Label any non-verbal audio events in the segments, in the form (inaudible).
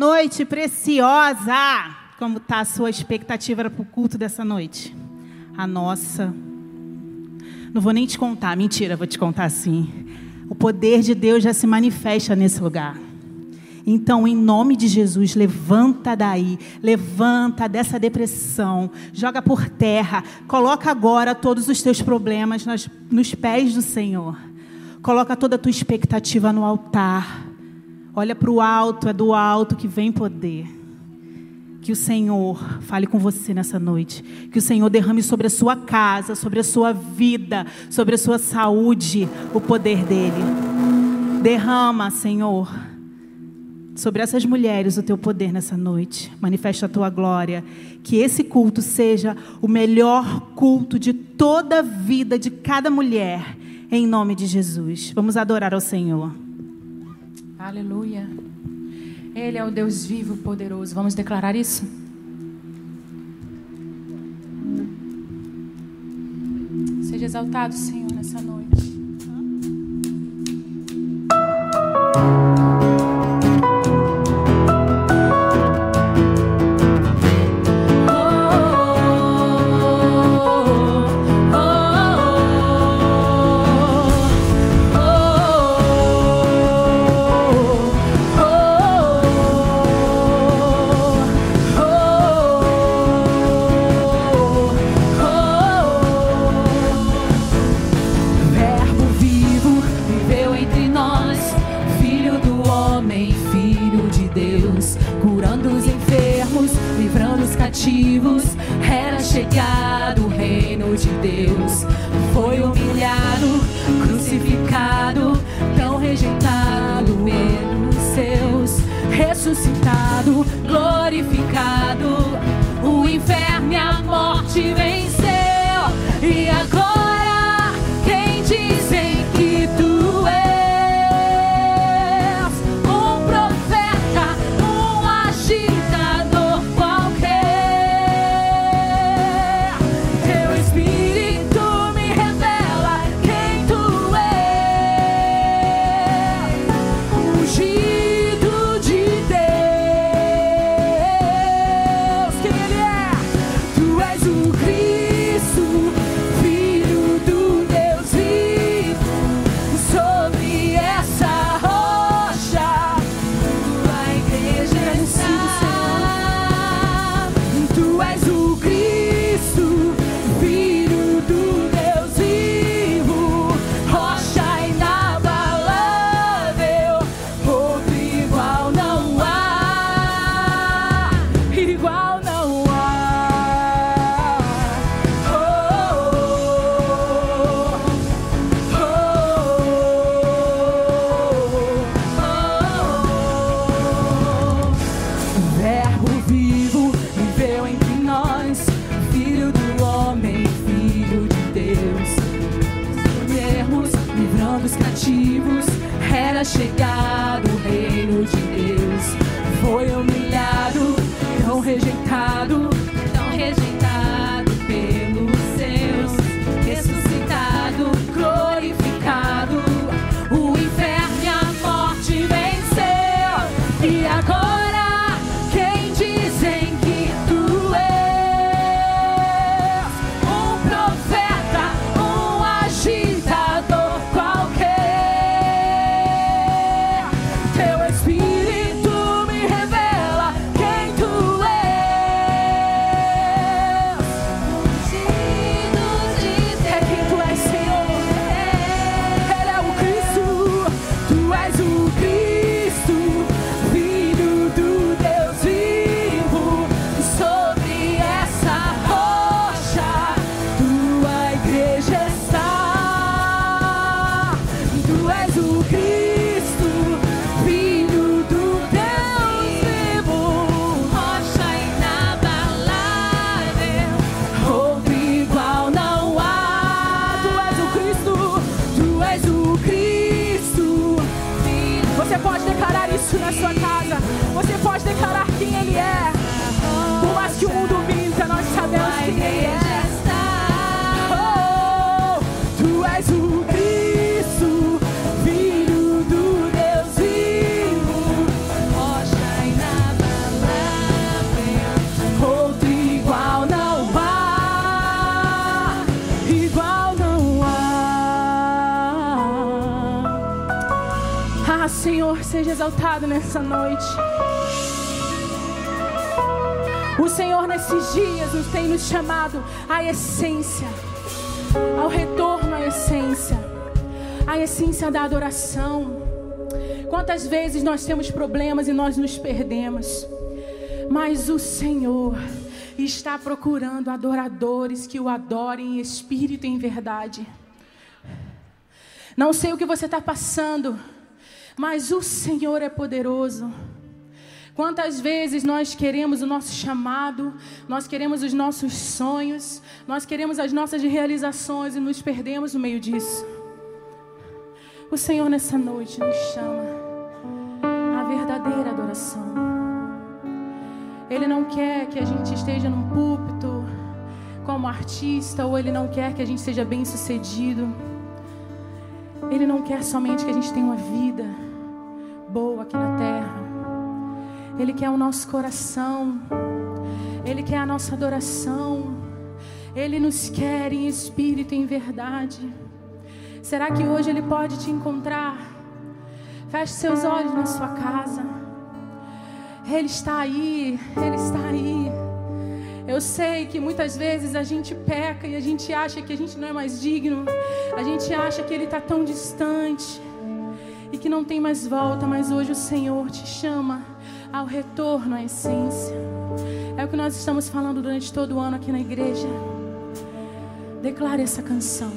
Noite preciosa! Como está a sua expectativa para o culto dessa noite? A nossa. Não vou nem te contar, mentira, vou te contar sim. O poder de Deus já se manifesta nesse lugar. Então, em nome de Jesus, levanta daí, levanta dessa depressão, joga por terra, coloca agora todos os teus problemas nas, nos pés do Senhor. Coloca toda a tua expectativa no altar. Olha para o alto, é do alto que vem poder. Que o Senhor fale com você nessa noite. Que o Senhor derrame sobre a sua casa, sobre a sua vida, sobre a sua saúde, o poder dele. Derrama, Senhor sobre essas mulheres o teu poder nessa noite. Manifesta a tua glória. Que esse culto seja o melhor culto de toda a vida de cada mulher, em nome de Jesus. Vamos adorar ao Senhor. Aleluia. Ele é o Deus vivo, poderoso. Vamos declarar isso? Seja exaltado, Senhor, nessa noite. Seja exaltado nessa noite. O Senhor, nesses dias, nos tem nos chamado à essência, ao retorno à essência, à essência da adoração. Quantas vezes nós temos problemas e nós nos perdemos, mas o Senhor está procurando adoradores que o adorem em espírito e em verdade. Não sei o que você está passando, mas o Senhor é poderoso. Quantas vezes nós queremos o nosso chamado, nós queremos os nossos sonhos, nós queremos as nossas realizações e nos perdemos no meio disso. O Senhor nessa noite nos chama à verdadeira adoração. Ele não quer que a gente esteja num púlpito como artista, ou Ele não quer que a gente seja bem sucedido. Ele não quer somente que a gente tenha uma vida boa aqui na terra. Ele quer o nosso coração. Ele quer a nossa adoração. Ele nos quer em espírito e em verdade. Será que hoje Ele pode te encontrar? Feche seus olhos na sua casa. Ele está aí, Ele está aí. Eu sei que muitas vezes a gente peca e a gente acha que a gente não é mais digno, a gente acha que Ele está tão distante e que não tem mais volta, mas hoje o Senhor te chama ao retorno à essência. É o que nós estamos falando durante todo o ano aqui na igreja. Declare essa canção.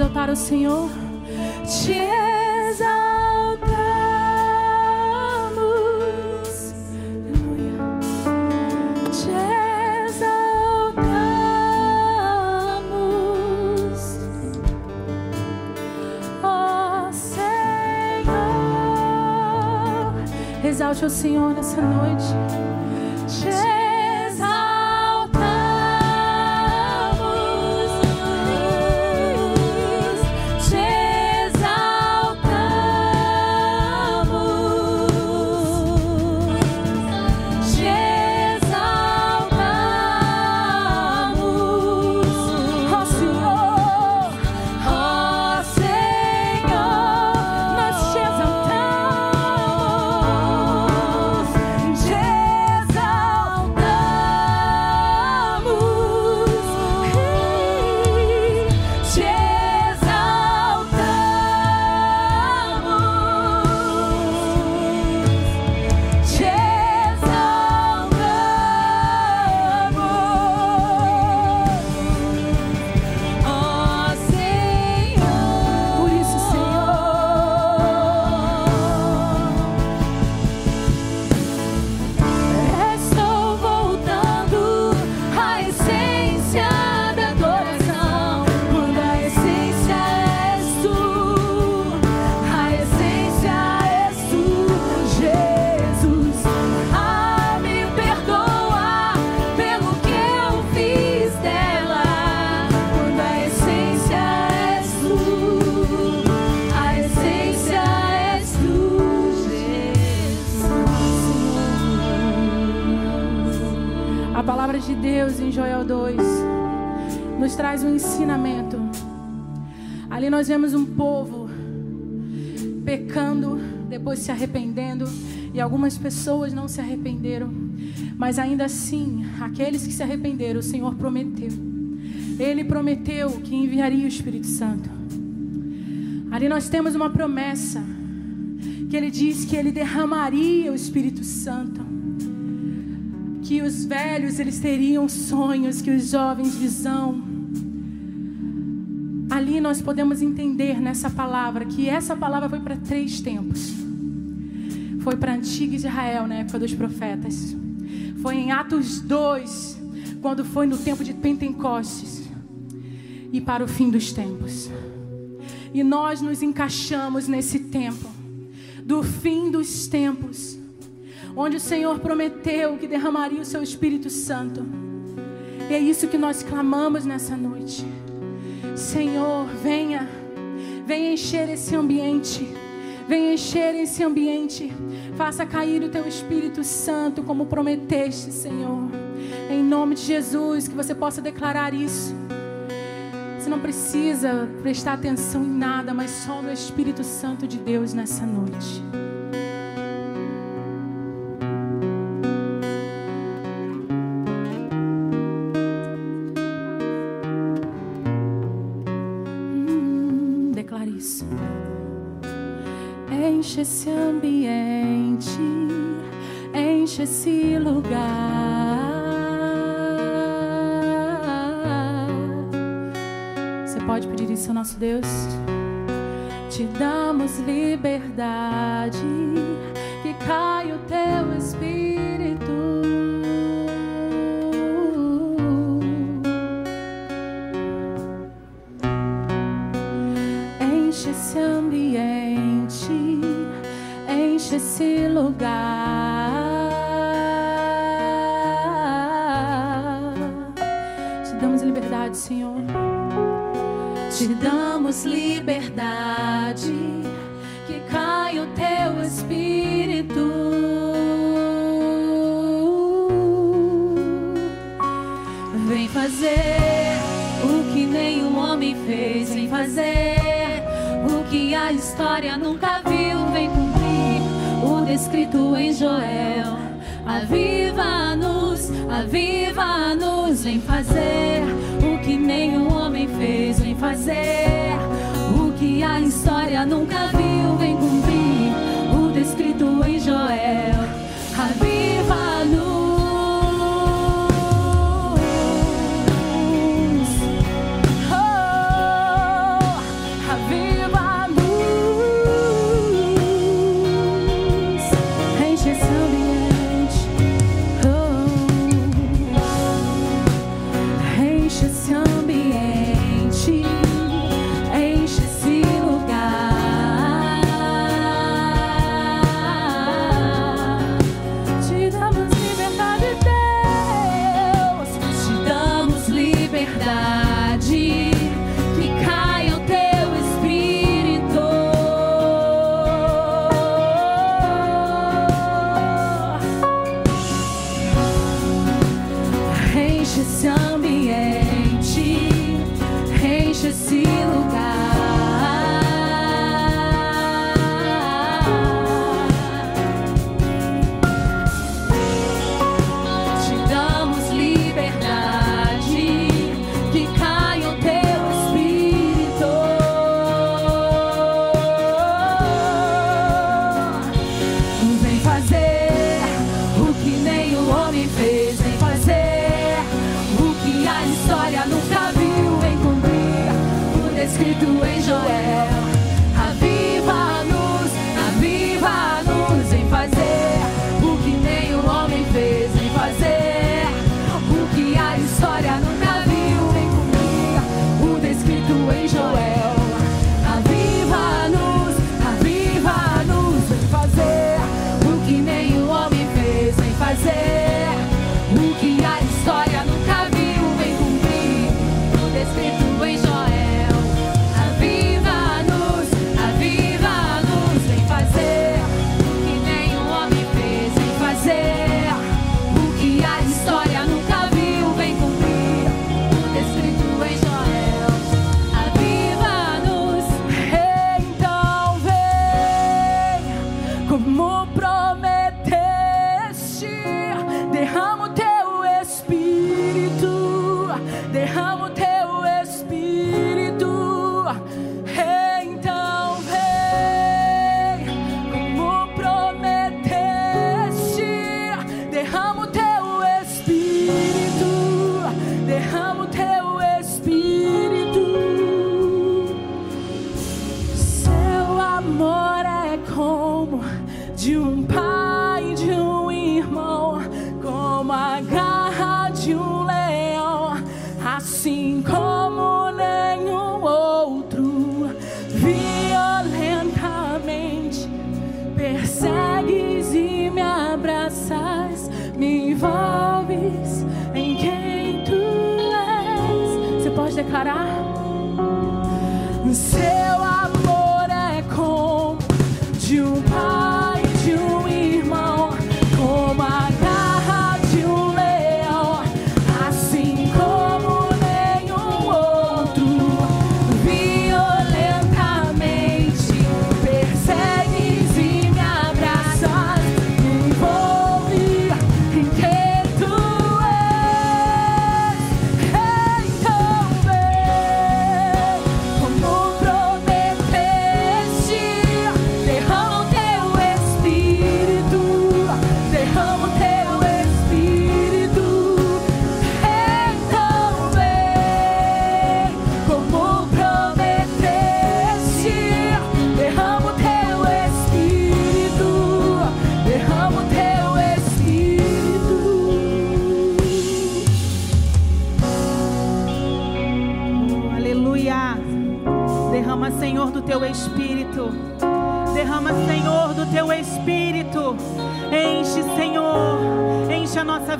Adorar o Senhor. Te exaltamos. Aleluia. Te exaltamos. Ó Senhor. Exalte o Senhor nessa noite. Nós vemos um povo pecando, depois se arrependendo, e algumas pessoas não se arrependeram. Mas ainda assim, aqueles que se arrependeram, o Senhor prometeu. Ele prometeu que enviaria o Espírito Santo. Ali nós temos uma promessa que ele diz que ele derramaria o Espírito Santo. Que os velhos eles teriam sonhos, que os jovens visão. Ali nós podemos entender nessa palavra que essa palavra foi para três tempos. Foi para a antiga Israel, na época dos profetas. Foi em Atos 2, quando foi no tempo de Pentecostes. E para o fim dos tempos. E nós nos encaixamos nesse tempo do fim dos tempos, onde o Senhor prometeu que derramaria o seu Espírito Santo. E é isso que nós clamamos nessa noite. Senhor, venha, venha encher esse ambiente. Venha encher esse ambiente. Faça cair o teu Espírito Santo, como prometeste, Senhor. Em nome de Jesus, que você possa declarar isso. Você não precisa prestar atenção em nada, mas só no Espírito Santo de Deus nessa noite. Esse ambiente, enche esse lugar. Você pode pedir isso ao nosso Deus? Te damos liberdade, fazer o que nenhum homem fez, vem fazer o que a história nunca viu,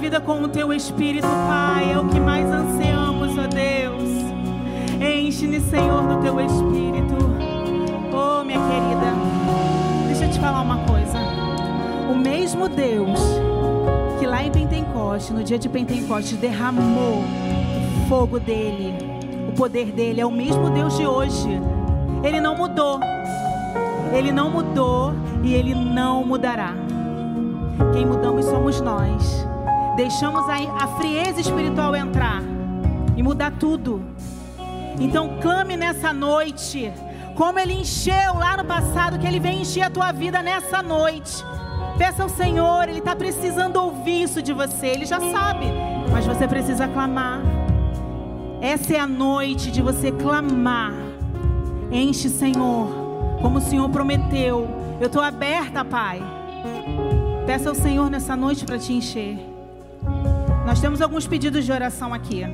vida com o teu espírito, Pai. É o que mais ansiamos, ó Deus. Enche-me, Senhor, do teu espírito. Oh, minha querida. Deixa eu te falar uma coisa. O mesmo Deus que lá em Pentecoste, no dia de Pentecoste, derramou o fogo dele, o poder dele, é o mesmo Deus de hoje. Ele não mudou. Ele não mudou e ele não mudará. Quem mudamos somos nós. Deixamos a, a frieza espiritual entrar e mudar tudo. Então clame nessa noite, como ele encheu lá no passado, que ele vem encher a tua vida nessa noite. Peça ao Senhor, ele está precisando ouvir isso de você. Ele já sabe, mas você precisa clamar. Essa é a noite de você clamar. Enche, Senhor, como o Senhor prometeu. Eu estou aberta, Pai. Peça ao Senhor nessa noite para te encher. Nós temos alguns pedidos de oração aqui.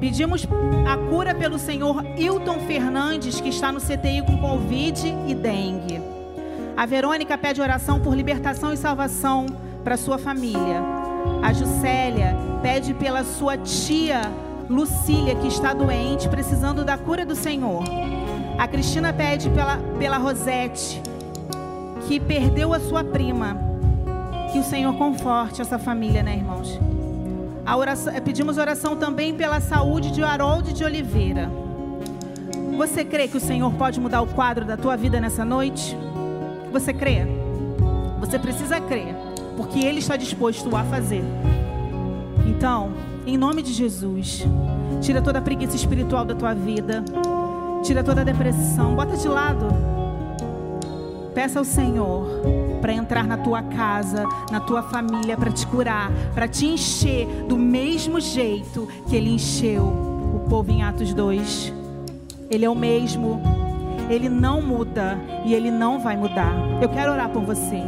Pedimos a cura pelo senhor Hilton Fernandes, que está no CTI com Covid e dengue. A Verônica pede oração por libertação e salvação para sua família. A Juscelia pede pela sua tia Lucília, que está doente, precisando da cura do Senhor. A Cristina pede pela, pela Rosete, que perdeu a sua prima. Que o Senhor conforte essa família, né, irmãos? Oração, pedimos oração também pela saúde de Harold de Oliveira. Você crê que o Senhor pode mudar o quadro da tua vida nessa noite? Você crê? Você precisa crer, porque Ele está disposto a fazer. Então, em nome de Jesus, tira toda a preguiça espiritual da tua vida, tira toda a depressão, bota de lado. Peça ao Senhor para entrar na tua casa, na tua família, para te curar, para te encher do mesmo jeito que Ele encheu o povo em Atos 2. Ele é o mesmo. Ele não muda e ele não vai mudar. Eu quero orar por você.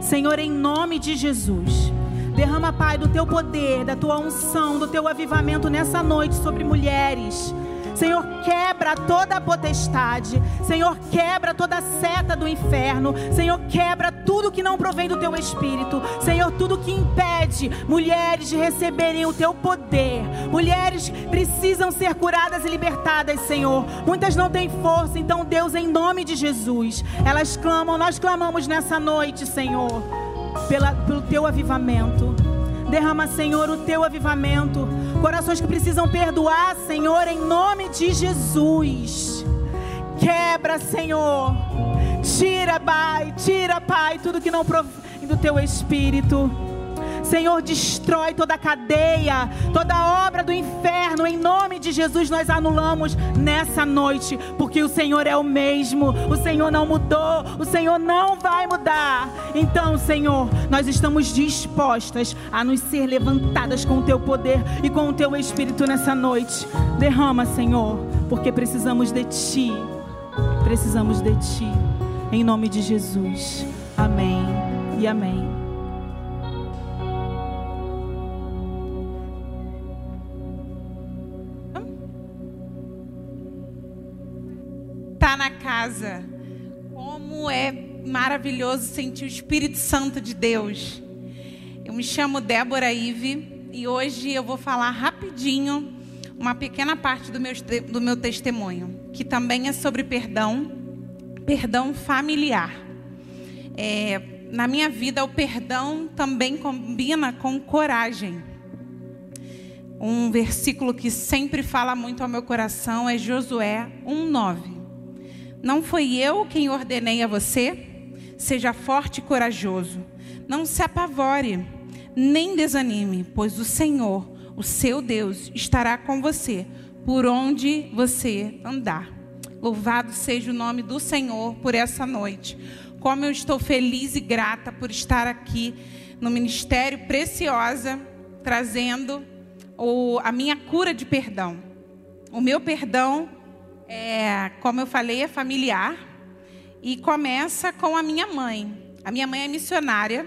Senhor, em nome de Jesus. Derrama, Pai, do teu poder, da tua unção, do teu avivamento nessa noite sobre mulheres Senhor, quebra toda a potestade. Senhor, quebra toda a seta do inferno. Senhor, quebra tudo que não provém do teu espírito. Senhor, tudo que impede mulheres de receberem o teu poder. Mulheres precisam ser curadas e libertadas, Senhor. Muitas não têm força, então, Deus, em nome de Jesus, elas clamam, nós clamamos nessa noite, Senhor, pela, pelo teu avivamento. Derrama, Senhor, o teu avivamento. Corações que precisam perdoar, Senhor, em nome de Jesus. Quebra, Senhor. Tira, Pai, tira, Pai, tudo que não provém do teu espírito. Senhor, destrói toda cadeia, toda obra do inferno. Em nome de Jesus, nós anulamos nessa noite, porque o Senhor é o mesmo. O Senhor não mudou, o Senhor não vai mudar. Então, Senhor, nós estamos dispostas a nos ser levantadas com o teu poder e com o teu espírito nessa noite. Derrama, Senhor, porque precisamos de ti. Precisamos de ti. Em nome de Jesus. Amém e amém. Casa. Como é maravilhoso sentir o Espírito Santo de Deus. Eu me chamo Débora Ive e hoje eu vou falar rapidinho uma pequena parte do meu, do meu testemunho, que também é sobre perdão, perdão familiar. É, na minha vida, o perdão também combina com coragem. Um versículo que sempre fala muito ao meu coração é Josué 1,9. Não foi eu quem ordenei a você? Seja forte e corajoso. Não se apavore, nem desanime, pois o Senhor, o seu Deus, estará com você por onde você andar. Louvado seja o nome do Senhor por essa noite. Como eu estou feliz e grata por estar aqui no Ministério Preciosa, trazendo o, a minha cura de perdão. O meu perdão é, como eu falei, é familiar e começa com a minha mãe. A minha mãe é missionária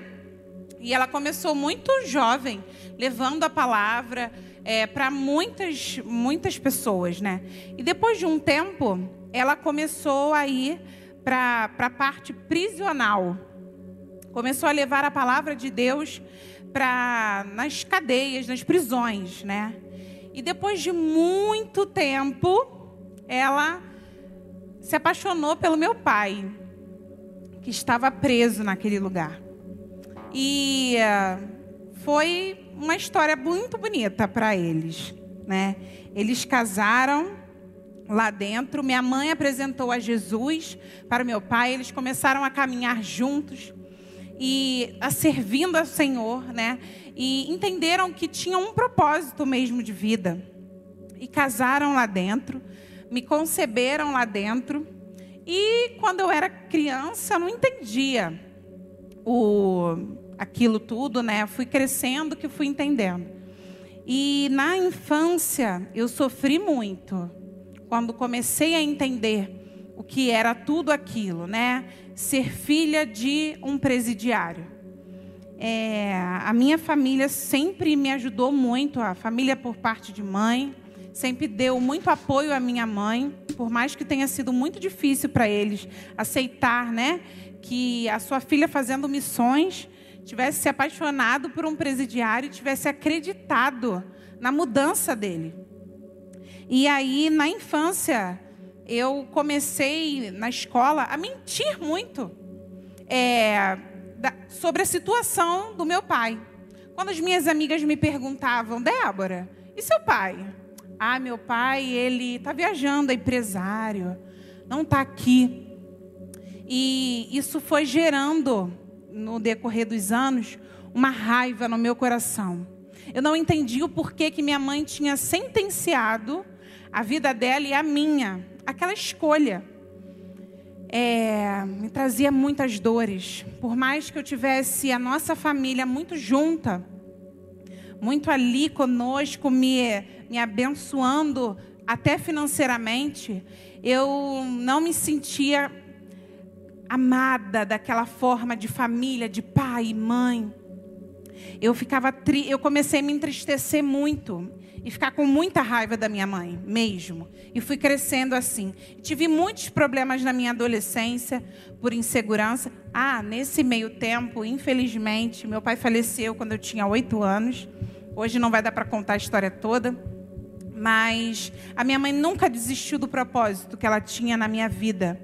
e ela começou muito jovem, levando a palavra é, para muitas, muitas pessoas, né? E depois de um tempo, ela começou a ir para a parte prisional. Começou a levar a palavra de Deus para nas cadeias, nas prisões, né? E depois de muito tempo, ela se apaixonou pelo meu pai, que estava preso naquele lugar. E uh, foi uma história muito bonita para eles, né? Eles casaram lá dentro. Minha mãe apresentou a Jesus para meu pai. Eles começaram a caminhar juntos e a servindo ao Senhor, né? E entenderam que tinham um propósito mesmo de vida. E casaram lá dentro me conceberam lá dentro. E quando eu era criança, eu não entendia o, aquilo tudo, né? Fui crescendo que fui entendendo. E na infância eu sofri muito quando comecei a entender o que era tudo aquilo, né? Ser filha de um presidiário. É, a minha família sempre me ajudou muito, a família por parte de mãe sempre deu muito apoio à minha mãe, por mais que tenha sido muito difícil para eles aceitar, né, que a sua filha fazendo missões tivesse se apaixonado por um presidiário e tivesse acreditado na mudança dele. E aí, na infância, eu comecei na escola a mentir muito é, da, sobre a situação do meu pai. Quando as minhas amigas me perguntavam, Débora, e seu pai? Ah, meu pai, ele está viajando, é empresário, não está aqui. E isso foi gerando, no decorrer dos anos, uma raiva no meu coração. Eu não entendi o porquê que minha mãe tinha sentenciado a vida dela e a minha, aquela escolha. É, me trazia muitas dores. Por mais que eu tivesse a nossa família muito junta, muito ali conosco, me, me abençoando até financeiramente, eu não me sentia amada daquela forma de família, de pai e mãe. Eu ficava tri... eu comecei a me entristecer muito e ficar com muita raiva da minha mãe, mesmo. E fui crescendo assim. Tive muitos problemas na minha adolescência por insegurança. Ah, nesse meio tempo, infelizmente, meu pai faleceu quando eu tinha oito anos. Hoje não vai dar para contar a história toda. Mas a minha mãe nunca desistiu do propósito que ela tinha na minha vida,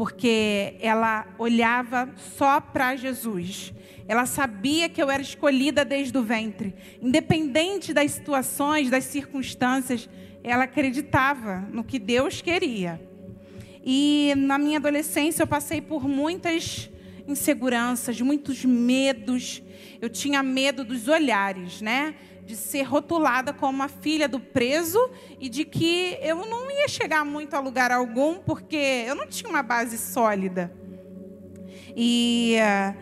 porque ela olhava só para Jesus. Ela sabia que eu era escolhida desde o ventre. Independente das situações, das circunstâncias, ela acreditava no que Deus queria. E na minha adolescência eu passei por muitas inseguranças, muitos medos. Eu tinha medo dos olhares, né? De ser rotulada como a filha do preso e de que eu não ia chegar muito a lugar algum porque eu não tinha uma base sólida. E uh,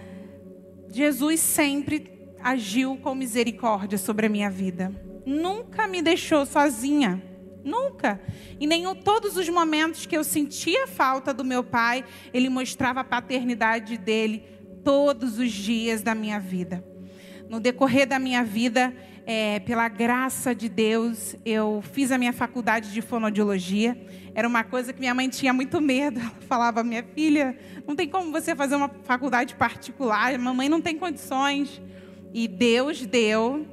Jesus sempre agiu com misericórdia sobre a minha vida. Nunca me deixou sozinha. Nunca. Em nenhum todos os momentos que eu sentia falta do meu pai, ele mostrava a paternidade dele todos os dias da minha vida. No decorrer da minha vida, é, pela graça de Deus, eu fiz a minha faculdade de fonoaudiologia. Era uma coisa que minha mãe tinha muito medo. Ela falava: minha filha, não tem como você fazer uma faculdade particular, mamãe não tem condições. E Deus deu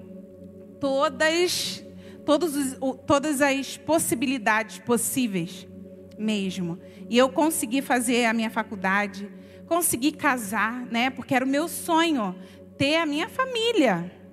todas, todos os, todas as possibilidades possíveis mesmo. E eu consegui fazer a minha faculdade, consegui casar, né? Porque era o meu sonho ter a minha família.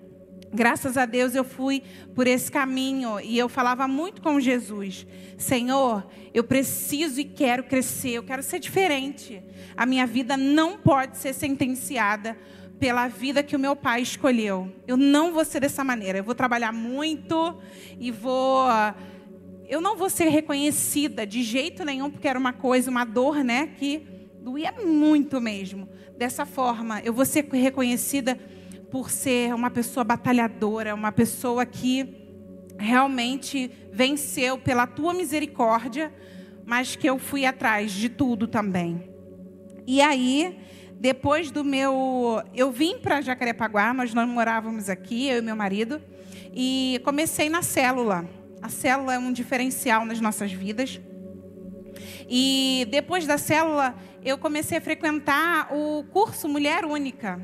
Graças a Deus eu fui por esse caminho e eu falava muito com Jesus: Senhor, eu preciso e quero crescer, eu quero ser diferente. A minha vida não pode ser sentenciada pela vida que o meu pai escolheu. Eu não vou ser dessa maneira. Eu vou trabalhar muito e vou. Eu não vou ser reconhecida de jeito nenhum, porque era uma coisa, uma dor, né? Que doía muito mesmo. Dessa forma, eu vou ser reconhecida por ser uma pessoa batalhadora, uma pessoa que realmente venceu pela tua misericórdia, mas que eu fui atrás de tudo também. E aí, depois do meu. Eu vim para Jacarepaguá, nós não morávamos aqui, eu e meu marido, e comecei na célula. A célula é um diferencial nas nossas vidas. E depois da célula, eu comecei a frequentar o curso Mulher Única.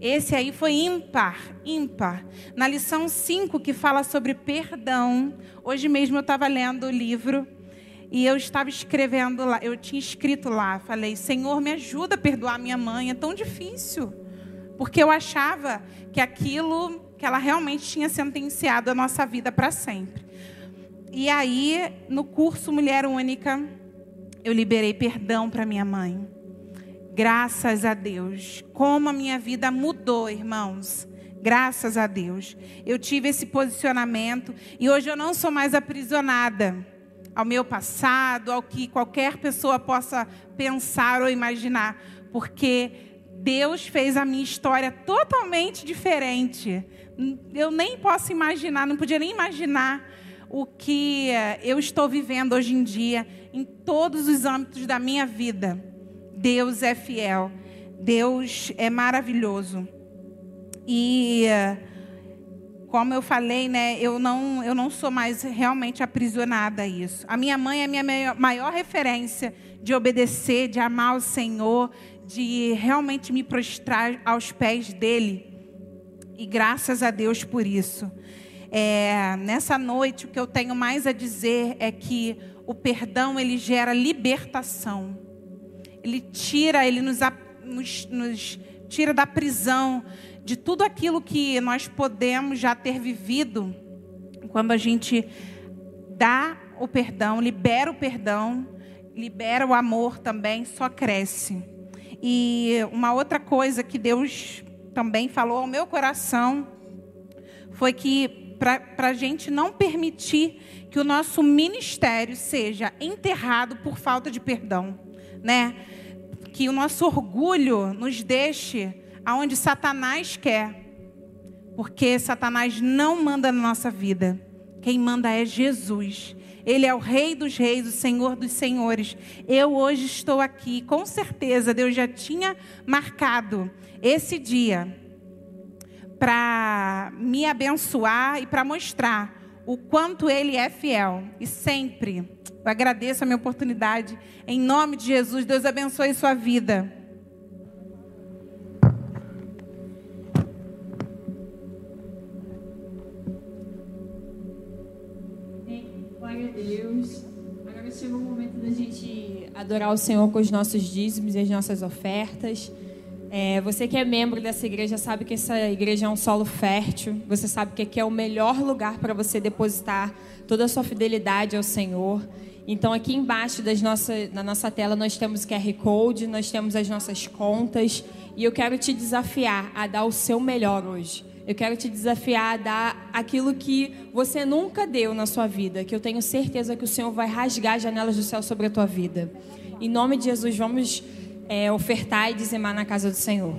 Esse aí foi ímpar, ímpar. Na lição 5, que fala sobre perdão, hoje mesmo eu estava lendo o livro e eu estava escrevendo lá, eu tinha escrito lá, falei: Senhor, me ajuda a perdoar minha mãe, é tão difícil. Porque eu achava que aquilo, que ela realmente tinha sentenciado a nossa vida para sempre. E aí, no curso Mulher Única, eu liberei perdão para minha mãe. Graças a Deus. Como a minha vida mudou, irmãos. Graças a Deus. Eu tive esse posicionamento e hoje eu não sou mais aprisionada ao meu passado, ao que qualquer pessoa possa pensar ou imaginar, porque Deus fez a minha história totalmente diferente. Eu nem posso imaginar, não podia nem imaginar o que eu estou vivendo hoje em dia em todos os âmbitos da minha vida. Deus é fiel. Deus é maravilhoso. E como eu falei, né, eu não, eu não sou mais realmente aprisionada a isso. A minha mãe é a minha maior, referência de obedecer, de amar o Senhor, de realmente me prostrar aos pés dele. E graças a Deus por isso. É, nessa noite, o que eu tenho mais a dizer é que o perdão ele gera libertação. Ele tira, ele nos, nos, nos tira da prisão, de tudo aquilo que nós podemos já ter vivido, quando a gente dá o perdão, libera o perdão, libera o amor também, só cresce. E uma outra coisa que Deus também falou ao meu coração foi que para a gente não permitir que o nosso ministério seja enterrado por falta de perdão né? Que o nosso orgulho nos deixe aonde Satanás quer. Porque Satanás não manda na nossa vida. Quem manda é Jesus. Ele é o Rei dos Reis, o Senhor dos Senhores. Eu hoje estou aqui, com certeza Deus já tinha marcado esse dia para me abençoar e para mostrar o quanto Ele é fiel. E sempre eu agradeço a minha oportunidade. Em nome de Jesus, Deus abençoe sua vida. Glória a Deus. Agora chegou o momento da gente adorar o Senhor com os nossos dízimos e as nossas ofertas. É, você que é membro dessa igreja sabe que essa igreja é um solo fértil. Você sabe que aqui é o melhor lugar para você depositar toda a sua fidelidade ao Senhor. Então, aqui embaixo das nossa, na nossa tela, nós temos QR Code, nós temos as nossas contas. E eu quero te desafiar a dar o seu melhor hoje. Eu quero te desafiar a dar aquilo que você nunca deu na sua vida, que eu tenho certeza que o Senhor vai rasgar as janelas do céu sobre a tua vida. Em nome de Jesus, vamos é, ofertar e dizimar na casa do Senhor.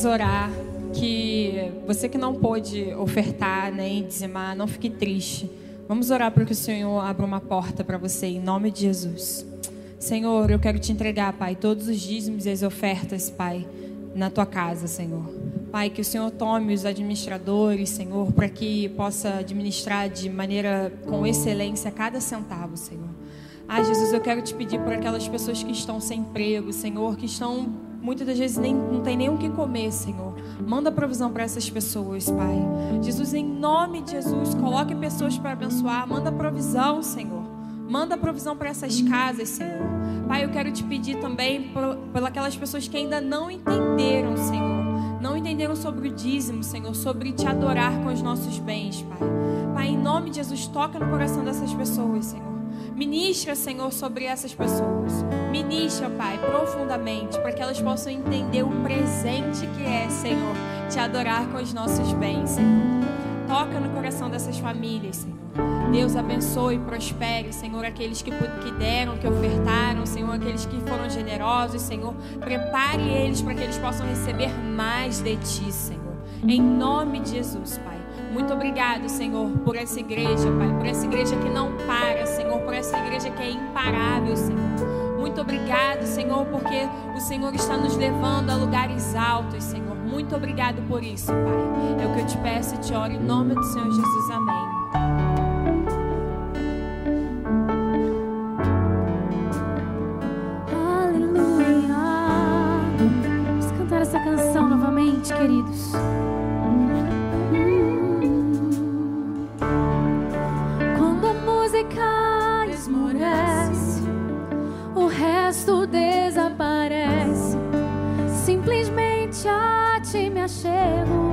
Vamos orar que você que não pôde ofertar nem dizimar, não fique triste. Vamos orar para que o Senhor abra uma porta para você em nome de Jesus. Senhor, eu quero te entregar, Pai, todos os dízimos e as ofertas, Pai, na tua casa, Senhor. Pai, que o Senhor tome os administradores, Senhor, para que possa administrar de maneira com excelência cada centavo, Senhor. Ah, Jesus, eu quero te pedir por aquelas pessoas que estão sem emprego, Senhor, que estão muitas das vezes nem, não tem nem o que comer, Senhor. Manda provisão para essas pessoas, Pai. Jesus, em nome de Jesus, coloque pessoas para abençoar. Manda provisão, Senhor. Manda provisão para essas casas, Senhor. Pai, eu quero te pedir também por aquelas pessoas que ainda não entenderam, Senhor. Não entenderam sobre o dízimo, Senhor, sobre te adorar com os nossos bens, Pai. Pai, em nome de Jesus, toca no coração dessas pessoas, Senhor. Ministra, Senhor, sobre essas pessoas. Ministra, Pai, profundamente, para que elas possam entender o presente que é, Senhor, te adorar com os nossos bens, Senhor. Toca no coração dessas famílias, Senhor. Deus abençoe e prospere, Senhor, aqueles que, que deram, que ofertaram, Senhor, aqueles que foram generosos, Senhor. Prepare eles para que eles possam receber mais de Ti, Senhor. Em nome de Jesus, Pai. Muito obrigado, Senhor, por essa igreja, Pai, por essa igreja que não para, Senhor, por essa igreja que é imparável, Senhor. Muito obrigado, Senhor, porque o Senhor está nos levando a lugares altos, Senhor. Muito obrigado por isso, Pai. É o que eu te peço e te oro em nome do Senhor Jesus. Amém. Aleluia. Vamos cantar essa canção novamente, queridos. A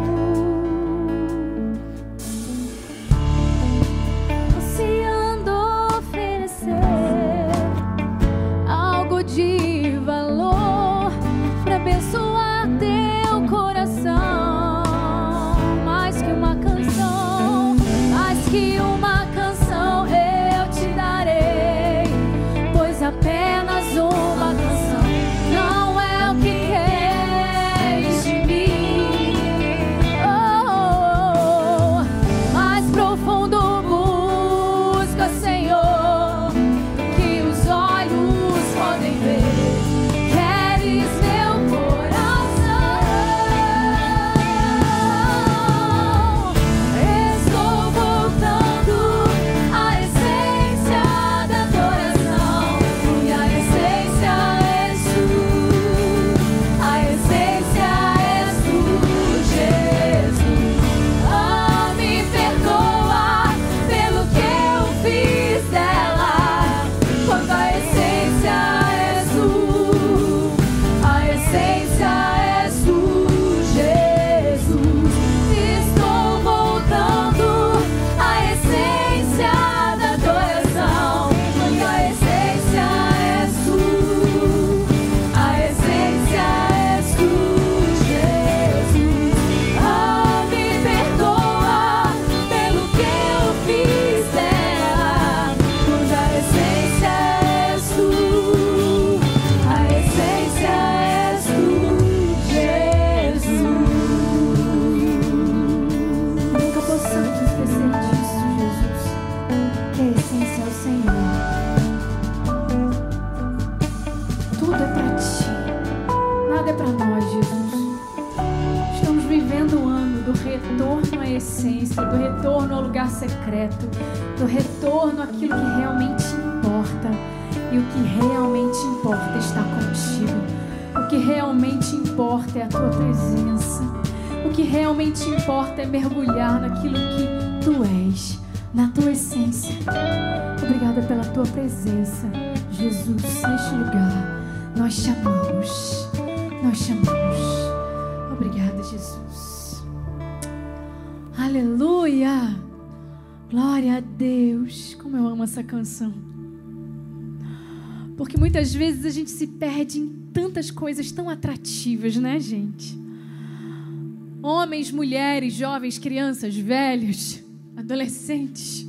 Homens, mulheres, jovens, crianças, velhos, adolescentes,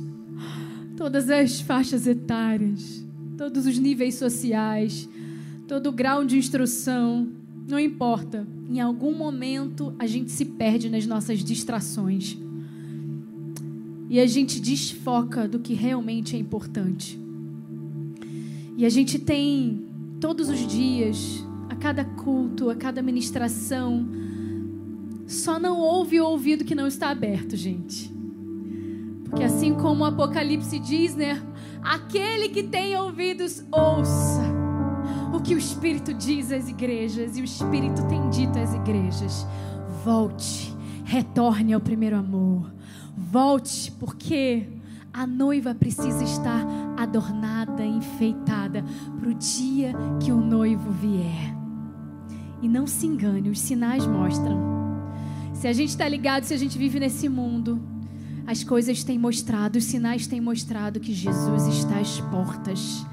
todas as faixas etárias, todos os níveis sociais, todo o grau de instrução, não importa. em algum momento a gente se perde nas nossas distrações. E a gente desfoca do que realmente é importante. E a gente tem todos os dias, a cada culto, a cada ministração, só não ouve o ouvido que não está aberto, gente. Porque assim como o Apocalipse diz, né? Aquele que tem ouvidos, ouça o que o Espírito diz às igrejas. E o Espírito tem dito às igrejas: volte, retorne ao primeiro amor. Volte, porque a noiva precisa estar adornada, enfeitada para o dia que o noivo vier. E não se engane, os sinais mostram. Se a gente está ligado, se a gente vive nesse mundo, as coisas têm mostrado, os sinais têm mostrado que Jesus está às portas.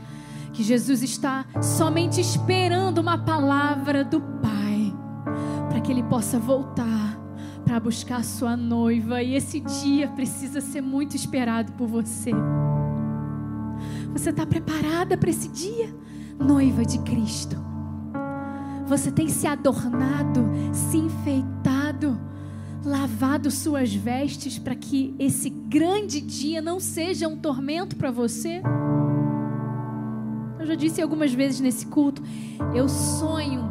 Que Jesus está somente esperando uma palavra do Pai para que ele possa voltar para buscar sua noiva. E esse dia precisa ser muito esperado por você. Você está preparada para esse dia? Noiva de Cristo. Você tem se adornado, se enfeitado lavado suas vestes para que esse grande dia não seja um tormento para você? Eu já disse algumas vezes nesse culto, eu sonho,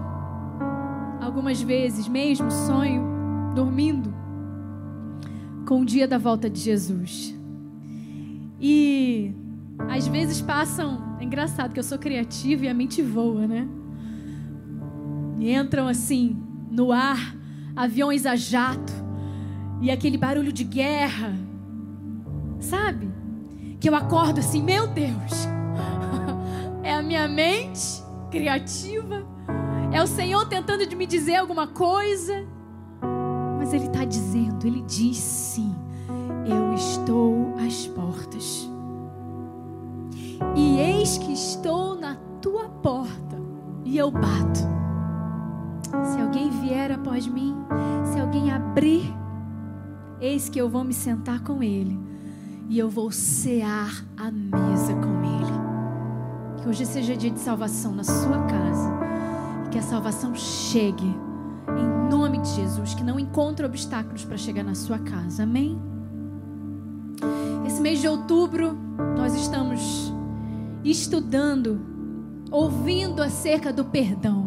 algumas vezes mesmo sonho, dormindo, com o dia da volta de Jesus. E às vezes passam, é engraçado que eu sou criativa e a mente voa, né? E entram assim no ar aviões a jato e aquele barulho de guerra, sabe? Que eu acordo assim, meu Deus, (laughs) é a minha mente criativa, é o Senhor tentando de me dizer alguma coisa, mas Ele está dizendo, Ele diz sim, eu estou às portas, e eis que estou na tua porta, e eu bato. Se alguém vier após mim, se alguém abrir Eis que eu vou me sentar com Ele e eu vou cear a mesa com Ele. Que hoje seja dia de salvação na sua casa e que a salvação chegue em nome de Jesus, que não encontre obstáculos para chegar na sua casa. Amém? Esse mês de outubro nós estamos estudando, ouvindo acerca do perdão.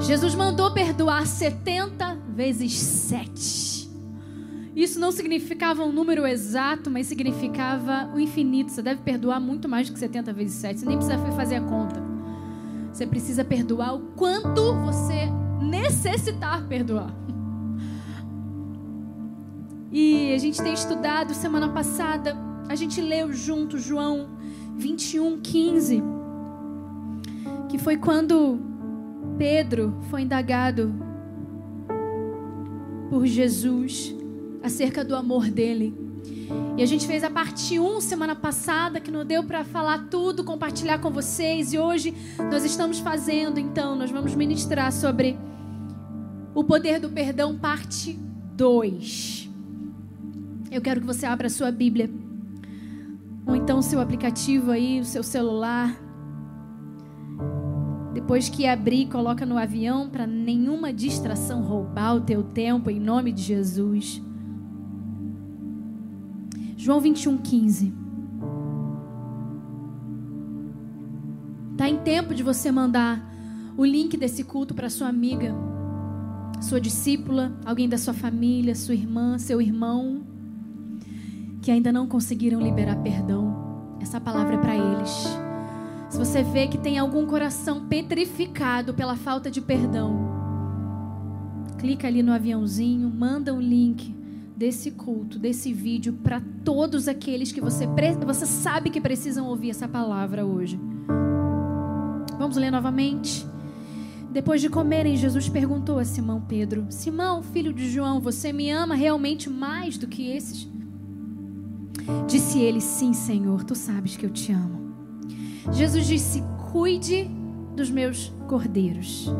Jesus mandou perdoar 70 vezes 7. Isso não significava um número exato, mas significava o infinito. Você deve perdoar muito mais do que 70 vezes 7. Você nem precisa fazer a conta. Você precisa perdoar o quanto você necessitar perdoar. E a gente tem estudado semana passada, a gente leu junto João 21, 15, que foi quando Pedro foi indagado por Jesus acerca do amor dele. E a gente fez a parte 1 semana passada, que não deu para falar tudo, compartilhar com vocês. E hoje nós estamos fazendo, então, nós vamos ministrar sobre o poder do perdão, parte 2. Eu quero que você abra a sua Bíblia, ou então o seu aplicativo aí, o seu celular. Depois que abrir, coloca no avião para nenhuma distração roubar o teu tempo em nome de Jesus. João 21, 15. Tá em tempo de você mandar o link desse culto para sua amiga, sua discípula, alguém da sua família, sua irmã, seu irmão, que ainda não conseguiram liberar perdão. Essa palavra é para eles. Se você vê que tem algum coração petrificado pela falta de perdão, clica ali no aviãozinho, manda um link desse culto, desse vídeo para todos aqueles que você, você sabe que precisam ouvir essa palavra hoje. Vamos ler novamente. Depois de comerem, Jesus perguntou a Simão Pedro: Simão, filho de João, você me ama realmente mais do que esses? Disse ele: Sim, Senhor, tu sabes que eu te amo. Jesus disse: Cuide dos meus cordeiros.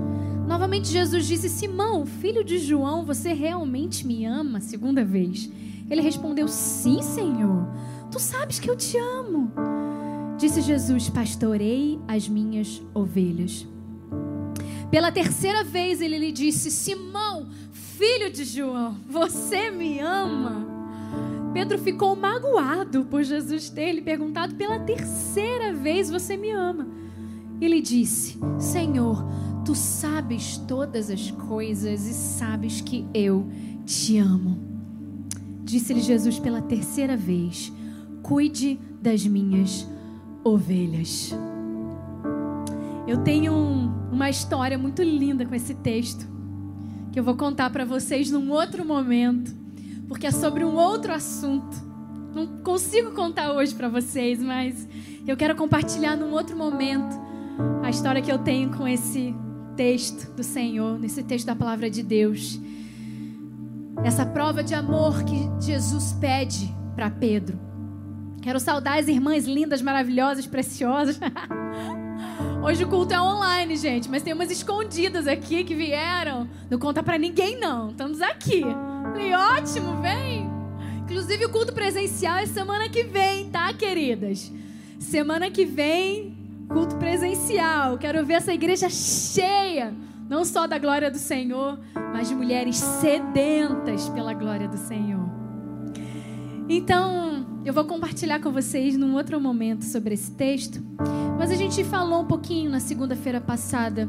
Novamente, Jesus disse: Simão, filho de João, você realmente me ama? Segunda vez. Ele respondeu: Sim, Senhor. Tu sabes que eu te amo. Disse Jesus: Pastorei as minhas ovelhas. Pela terceira vez ele lhe disse: Simão, filho de João, você me ama? Pedro ficou magoado por Jesus ter lhe perguntado pela terceira vez: Você me ama? Ele disse: Senhor, tu sabes todas as coisas e sabes que eu te amo. Disse-lhe Jesus pela terceira vez: Cuide das minhas ovelhas. Eu tenho um, uma história muito linda com esse texto que eu vou contar para vocês num outro momento, porque é sobre um outro assunto. Não consigo contar hoje para vocês, mas eu quero compartilhar num outro momento a história que eu tenho com esse texto do Senhor, nesse texto da palavra de Deus. Essa prova de amor que Jesus pede para Pedro. Quero saudar as irmãs lindas, maravilhosas, preciosas. (laughs) Hoje o culto é online, gente, mas tem umas escondidas aqui que vieram. Não conta para ninguém não. Estamos aqui. Falei, ótimo, vem. Inclusive o culto presencial é semana que vem, tá, queridas? Semana que vem culto presencial. Quero ver essa igreja cheia, não só da glória do Senhor, mas de mulheres sedentas pela glória do Senhor. Então, eu vou compartilhar com vocês num outro momento sobre esse texto, mas a gente falou um pouquinho na segunda-feira passada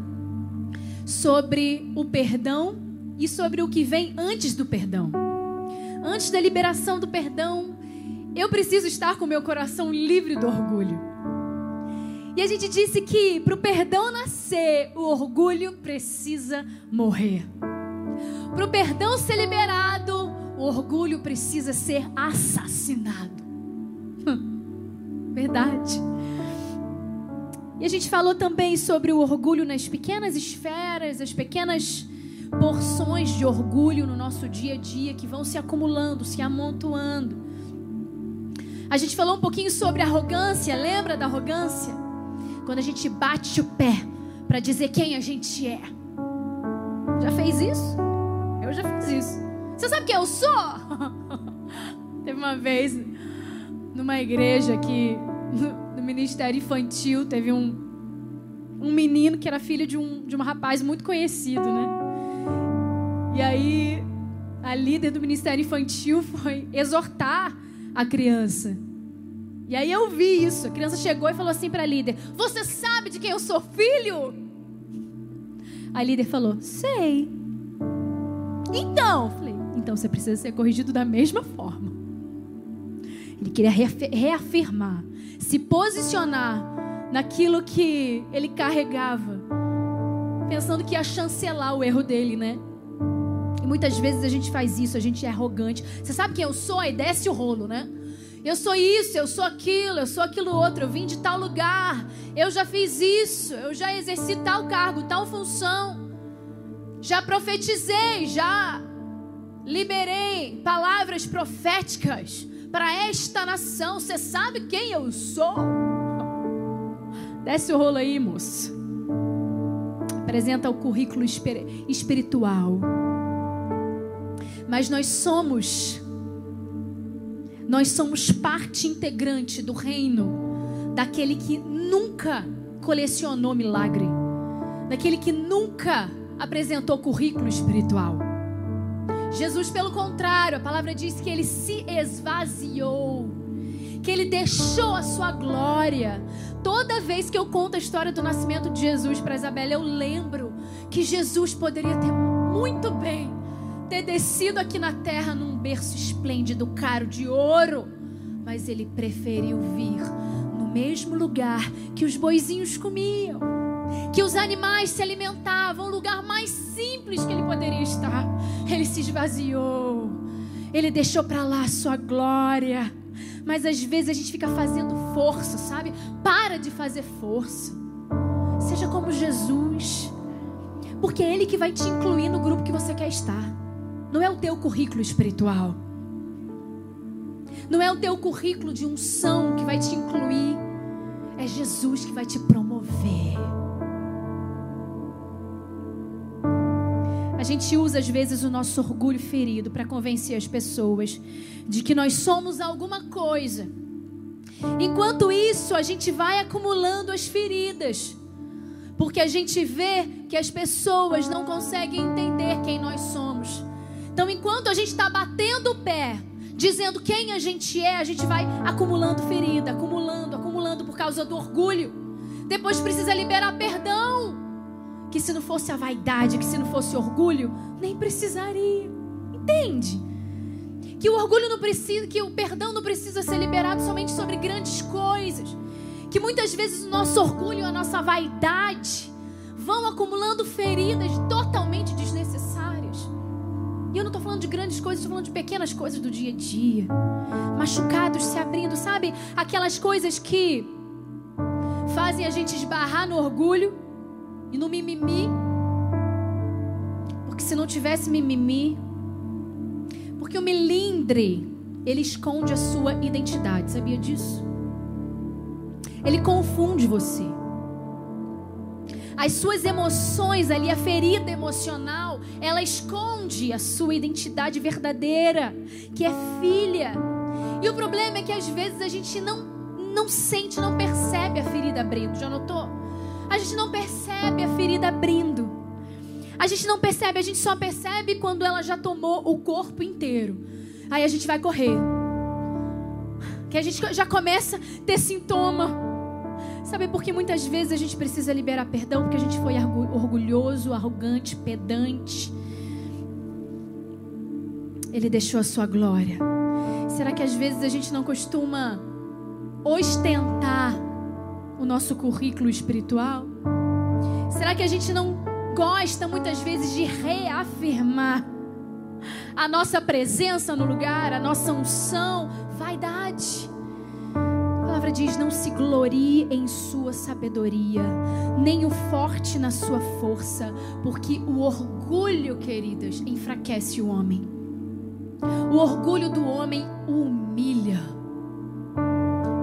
sobre o perdão e sobre o que vem antes do perdão. Antes da liberação do perdão, eu preciso estar com meu coração livre do orgulho. E a gente disse que para o perdão nascer, o orgulho precisa morrer. Para o perdão ser liberado, o orgulho precisa ser assassinado. (laughs) Verdade. E a gente falou também sobre o orgulho nas pequenas esferas, as pequenas porções de orgulho no nosso dia a dia que vão se acumulando, se amontoando. A gente falou um pouquinho sobre arrogância, lembra da arrogância? Quando a gente bate o pé para dizer quem a gente é. Já fez isso? Eu já fiz isso. Você sabe quem eu sou? (laughs) Teve uma vez numa igreja que no ministério infantil teve um um menino que era filho de um de um rapaz muito conhecido, né? E aí a líder do ministério infantil (laughs) foi exortar a criança. E aí eu vi isso. A criança chegou e falou assim para a líder: Você sabe de quem eu sou filho? A líder falou: Sei. Então, falei: Então você precisa ser corrigido da mesma forma. Ele queria reafirmar, se posicionar naquilo que ele carregava, pensando que ia chancelar o erro dele, né? Muitas vezes a gente faz isso, a gente é arrogante. Você sabe quem eu sou? Aí desce o rolo, né? Eu sou isso, eu sou aquilo, eu sou aquilo outro, eu vim de tal lugar, eu já fiz isso, eu já exerci tal cargo, tal função, já profetizei, já liberei palavras proféticas para esta nação. Você sabe quem eu sou? (laughs) Desce o rolo aí, moço. Apresenta o currículo espiritual. Mas nós somos nós somos parte integrante do reino daquele que nunca colecionou milagre, daquele que nunca apresentou currículo espiritual. Jesus, pelo contrário, a palavra diz que ele se esvaziou, que ele deixou a sua glória. Toda vez que eu conto a história do nascimento de Jesus para Isabela, eu lembro que Jesus poderia ter muito bem ter descido aqui na terra num berço esplêndido, caro de ouro, mas ele preferiu vir no mesmo lugar que os boizinhos comiam, que os animais se alimentavam, o lugar mais simples que ele poderia estar. Ele se esvaziou, ele deixou para lá a sua glória. Mas às vezes a gente fica fazendo força, sabe? Para de fazer força. Seja como Jesus. Porque é Ele que vai te incluir no grupo que você quer estar. Não é o teu currículo espiritual. Não é o teu currículo de unção que vai te incluir. É Jesus que vai te promover. A gente usa às vezes o nosso orgulho ferido para convencer as pessoas de que nós somos alguma coisa. Enquanto isso, a gente vai acumulando as feridas. Porque a gente vê que as pessoas não conseguem entender quem nós somos. Então, enquanto a gente está batendo o pé, dizendo quem a gente é, a gente vai acumulando ferida, acumulando, acumulando por causa do orgulho. Depois precisa liberar perdão. Que se não fosse a vaidade, que se não fosse orgulho, nem precisaria. Entende? Que o orgulho não precisa, que o perdão não precisa ser liberado somente sobre grandes coisas. Que muitas vezes o nosso orgulho, a nossa vaidade vão acumulando feridas totalmente desnecessárias. E eu não estou falando de grandes coisas, estou falando de pequenas coisas do dia a dia. Machucados se abrindo, sabe? Aquelas coisas que fazem a gente esbarrar no orgulho e no mimimi. Porque se não tivesse mimimi, porque o melindre, ele esconde a sua identidade, sabia disso? Ele confunde você. As suas emoções ali, a ferida emocional, ela esconde a sua identidade verdadeira, que é filha. E o problema é que às vezes a gente não não sente, não percebe a ferida abrindo. Já notou? A gente não percebe a ferida abrindo. A gente não percebe, a gente só percebe quando ela já tomou o corpo inteiro. Aí a gente vai correr. Que a gente já começa a ter sintoma. Sabe por que muitas vezes a gente precisa liberar perdão? Porque a gente foi orgulhoso, arrogante, pedante. Ele deixou a sua glória. Será que às vezes a gente não costuma ostentar o nosso currículo espiritual? Será que a gente não gosta muitas vezes de reafirmar a nossa presença no lugar, a nossa unção, vaidade? Palavra diz: não se glorie em sua sabedoria, nem o forte na sua força, porque o orgulho, queridas, enfraquece o homem. O orgulho do homem o humilha,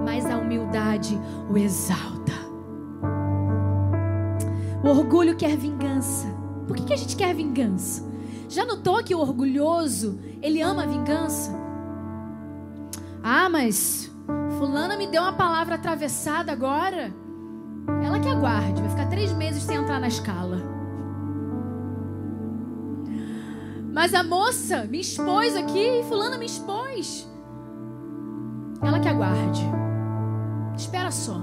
mas a humildade o exalta. O orgulho quer vingança. Por que, que a gente quer vingança? Já notou que o orgulhoso, ele ama a vingança? Ah, mas Fulana me deu uma palavra atravessada agora. Ela que aguarde, vai ficar três meses sem entrar na escala. Mas a moça me expôs aqui, Fulana me expôs. Ela que aguarde. Espera só.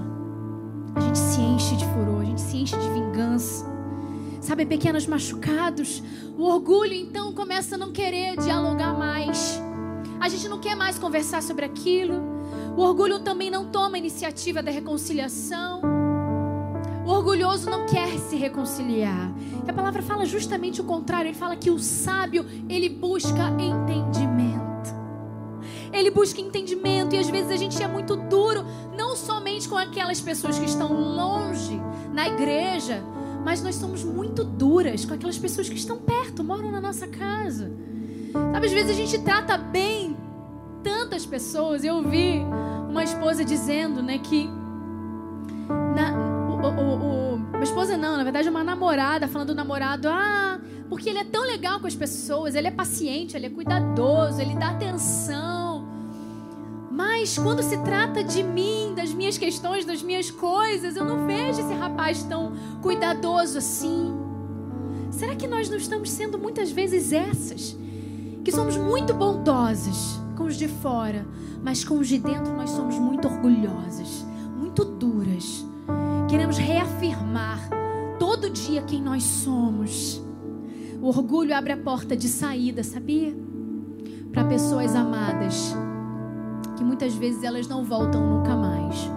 A gente se enche de furor, a gente se enche de vingança. Sabe, pequenos machucados. O orgulho então começa a não querer dialogar mais. A gente não quer mais conversar sobre aquilo. O orgulho também não toma a iniciativa da reconciliação. O orgulhoso não quer se reconciliar. E a palavra fala justamente o contrário. Ele fala que o sábio, ele busca entendimento. Ele busca entendimento e às vezes a gente é muito duro, não somente com aquelas pessoas que estão longe na igreja, mas nós somos muito duras com aquelas pessoas que estão perto, moram na nossa casa. Sabe, às vezes a gente trata bem tantas pessoas. Eu ouvi uma esposa dizendo, né, que na, o, o, o, uma esposa não, na verdade uma namorada falando do namorado, ah, porque ele é tão legal com as pessoas, ele é paciente, ele é cuidadoso, ele dá atenção. Mas quando se trata de mim, das minhas questões, das minhas coisas, eu não vejo esse rapaz tão cuidadoso assim. Será que nós não estamos sendo muitas vezes essas? Que somos muito bondosas, com os de fora, mas com os de dentro nós somos muito orgulhosas, muito duras. Queremos reafirmar todo dia quem nós somos. O orgulho abre a porta de saída, sabia? Para pessoas amadas, que muitas vezes elas não voltam nunca mais.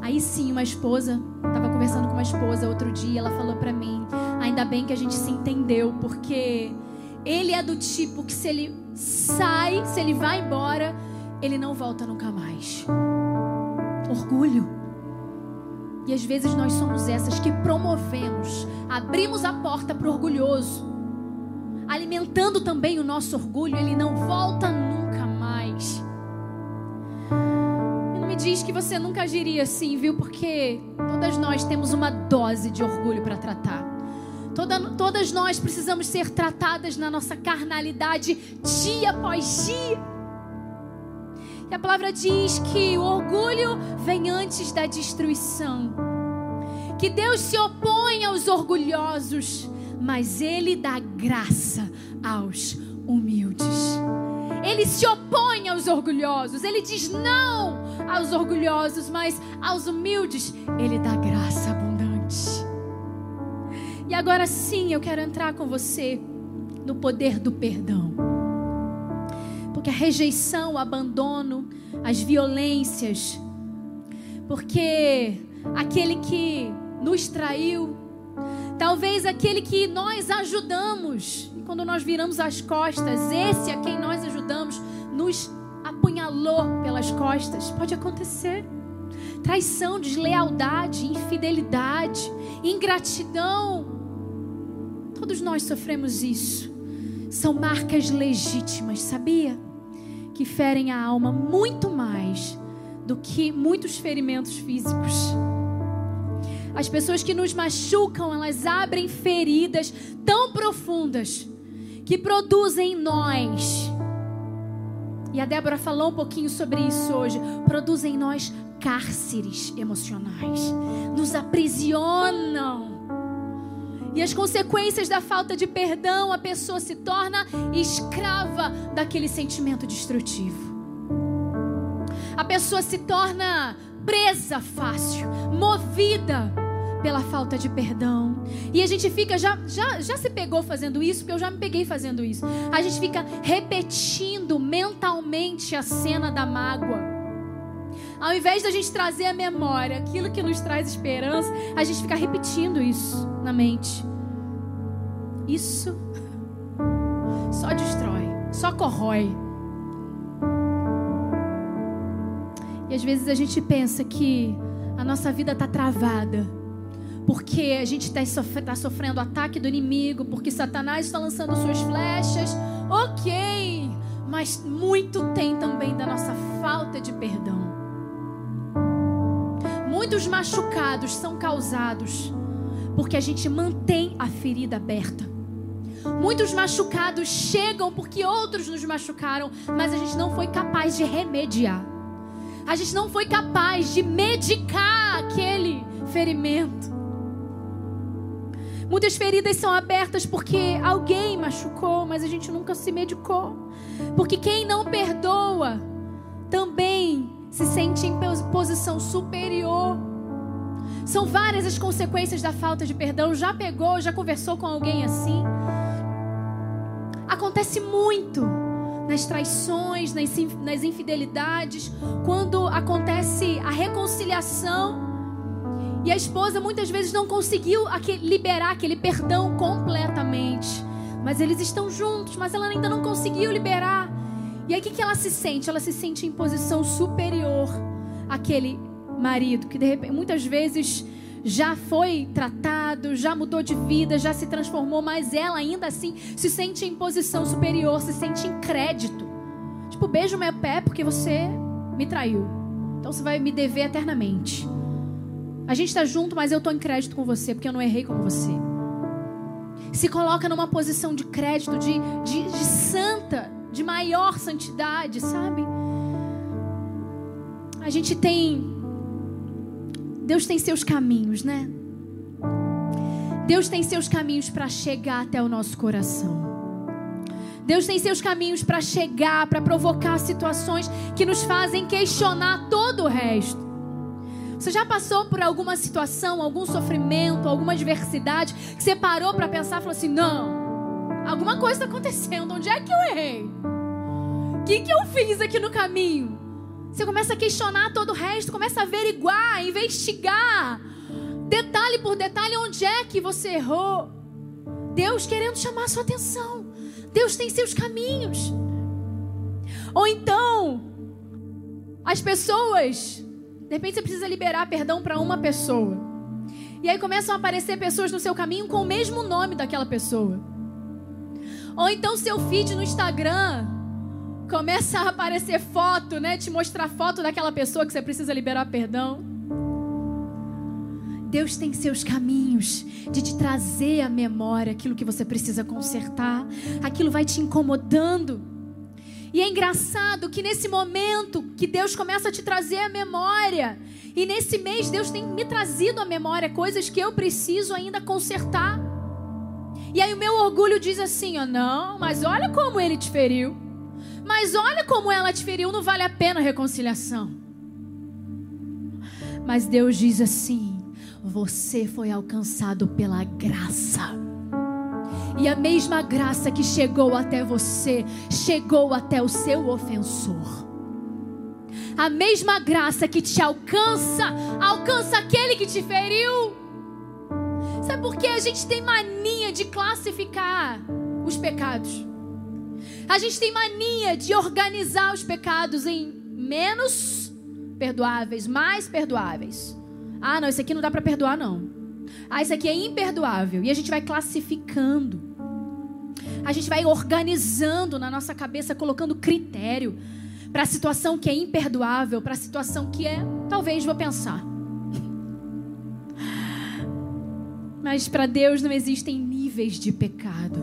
Aí sim, uma esposa, estava conversando com uma esposa outro dia, ela falou para mim: ainda bem que a gente se entendeu, porque ele é do tipo que se ele sai, se ele vai embora, ele não volta nunca mais. Orgulho. E às vezes nós somos essas que promovemos, abrimos a porta para o orgulhoso, alimentando também o nosso orgulho, ele não volta nunca mais. E não me diz que você nunca agiria assim, viu? Porque todas nós temos uma dose de orgulho para tratar. Toda, todas nós precisamos ser tratadas na nossa carnalidade dia após dia. E a palavra diz que o orgulho vem antes da destruição. que Deus se opõe aos orgulhosos, mas Ele dá graça aos humildes. Ele se opõe aos orgulhosos, ele diz não aos orgulhosos, mas aos humildes ele dá graça. E agora sim, eu quero entrar com você no poder do perdão. Porque a rejeição, o abandono, as violências, porque aquele que nos traiu, talvez aquele que nós ajudamos, e quando nós viramos as costas, esse a quem nós ajudamos nos apunhalou pelas costas. Pode acontecer. Traição, deslealdade, infidelidade, ingratidão. Todos nós sofremos isso. São marcas legítimas, sabia? Que ferem a alma muito mais do que muitos ferimentos físicos. As pessoas que nos machucam, elas abrem feridas tão profundas que produzem em nós. E a Débora falou um pouquinho sobre isso hoje. Produzem em nós cárceres emocionais, nos aprisionam. E as consequências da falta de perdão, a pessoa se torna escrava daquele sentimento destrutivo. A pessoa se torna presa fácil, movida pela falta de perdão. E a gente fica, já, já, já se pegou fazendo isso, porque eu já me peguei fazendo isso. A gente fica repetindo mentalmente a cena da mágoa. Ao invés da gente trazer a memória, aquilo que nos traz esperança, a gente fica repetindo isso na mente. Isso só destrói, só corrói. E às vezes a gente pensa que a nossa vida está travada porque a gente está tá sofrendo ataque do inimigo, porque Satanás está lançando suas flechas. Ok, mas muito tem também da nossa falta de perdão. Muitos machucados são causados porque a gente mantém a ferida aberta. Muitos machucados chegam porque outros nos machucaram, mas a gente não foi capaz de remediar. A gente não foi capaz de medicar aquele ferimento. Muitas feridas são abertas porque alguém machucou, mas a gente nunca se medicou. Porque quem não perdoa também se sente em posição superior. São várias as consequências da falta de perdão. Já pegou, já conversou com alguém assim? Acontece muito nas traições, nas infidelidades, quando acontece a reconciliação e a esposa muitas vezes não conseguiu liberar aquele perdão completamente. Mas eles estão juntos, mas ela ainda não conseguiu liberar. E aí o que, que ela se sente? Ela se sente em posição superior àquele marido, que de repente, muitas vezes já foi tratado, já mudou de vida, já se transformou, mas ela ainda assim se sente em posição superior, se sente em crédito. Tipo, beijo meu pé porque você me traiu. Então você vai me dever eternamente. A gente está junto, mas eu estou em crédito com você porque eu não errei como você. Se coloca numa posição de crédito, de, de, de santa, de maior santidade, sabe? A gente tem. Deus tem seus caminhos, né? Deus tem seus caminhos para chegar até o nosso coração. Deus tem seus caminhos para chegar, para provocar situações que nos fazem questionar todo o resto. Você já passou por alguma situação, algum sofrimento, alguma adversidade que você parou para pensar e falou assim: não, alguma coisa está acontecendo, onde é que eu errei? O que, que eu fiz aqui no caminho? Você começa a questionar todo o resto, começa a averiguar, investigar, detalhe por detalhe, onde é que você errou. Deus querendo chamar a sua atenção. Deus tem seus caminhos. Ou então, as pessoas de repente você precisa liberar perdão para uma pessoa. E aí começam a aparecer pessoas no seu caminho com o mesmo nome daquela pessoa. Ou então seu feed no Instagram começa a aparecer foto, né? Te mostrar foto daquela pessoa que você precisa liberar perdão. Deus tem seus caminhos de te trazer à memória aquilo que você precisa consertar. Aquilo vai te incomodando. E é engraçado que nesse momento que Deus começa a te trazer a memória, e nesse mês Deus tem me trazido à memória coisas que eu preciso ainda consertar. E aí o meu orgulho diz assim: ó, não, mas olha como ele te feriu. Mas olha como ela te feriu, não vale a pena a reconciliação. Mas Deus diz assim: você foi alcançado pela graça. E a mesma graça que chegou até você, chegou até o seu ofensor. A mesma graça que te alcança, alcança aquele que te feriu. Sabe por que a gente tem mania de classificar os pecados? A gente tem mania de organizar os pecados em menos perdoáveis, mais perdoáveis. Ah, não, esse aqui não dá para perdoar não. Ah, isso aqui é imperdoável. E a gente vai classificando. A gente vai organizando na nossa cabeça, colocando critério para a situação que é imperdoável, para a situação que é, talvez vou pensar. Mas para Deus não existem níveis de pecado.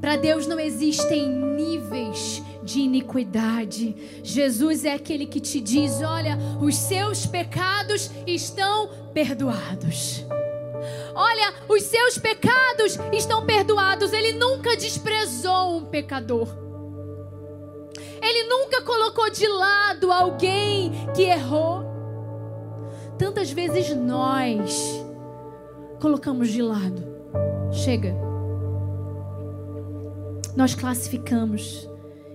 Para Deus não existem níveis de iniquidade. Jesus é aquele que te diz: olha, os seus pecados estão perdoados. Olha, os seus pecados estão perdoados. Ele nunca desprezou um pecador. Ele nunca colocou de lado alguém que errou. Tantas vezes nós colocamos de lado. Chega. Nós classificamos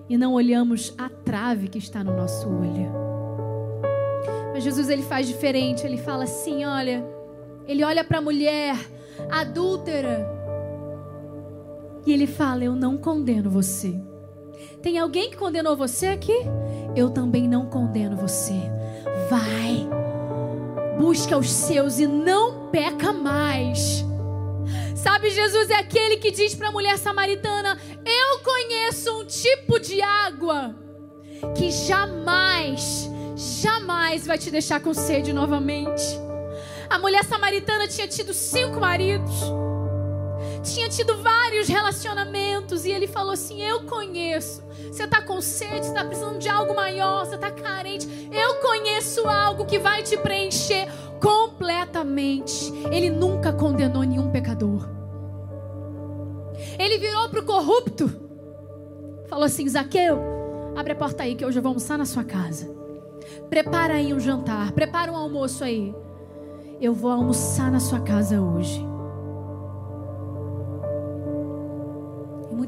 e não olhamos a trave que está no nosso olho. Mas Jesus ele faz diferente, ele fala assim, olha, ele olha para a mulher adúltera e ele fala: Eu não condeno você. Tem alguém que condenou você aqui? Eu também não condeno você. Vai, busca os seus e não peca mais. Sabe, Jesus é aquele que diz para a mulher samaritana: Eu conheço um tipo de água que jamais, jamais vai te deixar com sede novamente. A mulher samaritana tinha tido cinco maridos, tinha tido vários relacionamentos, e ele falou assim: Eu conheço. Você está com sede, está precisando de algo maior, você está carente. Eu conheço algo que vai te preencher completamente. Ele nunca condenou nenhum pecador. Ele virou para o corrupto, falou assim: Zaqueu, abre a porta aí que hoje eu vou almoçar na sua casa. Prepara aí um jantar, prepara um almoço aí eu vou almoçar na sua casa hoje.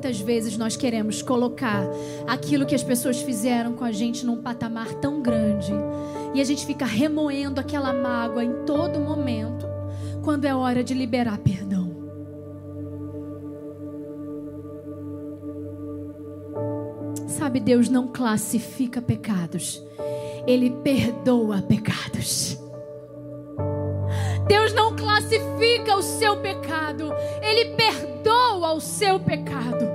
Muitas vezes nós queremos colocar aquilo que as pessoas fizeram com a gente num patamar tão grande. E a gente fica remoendo aquela mágoa em todo momento, quando é hora de liberar perdão. Sabe, Deus não classifica pecados, Ele perdoa pecados. Deus não classifica o seu pecado, Ele perdoa o seu pecado.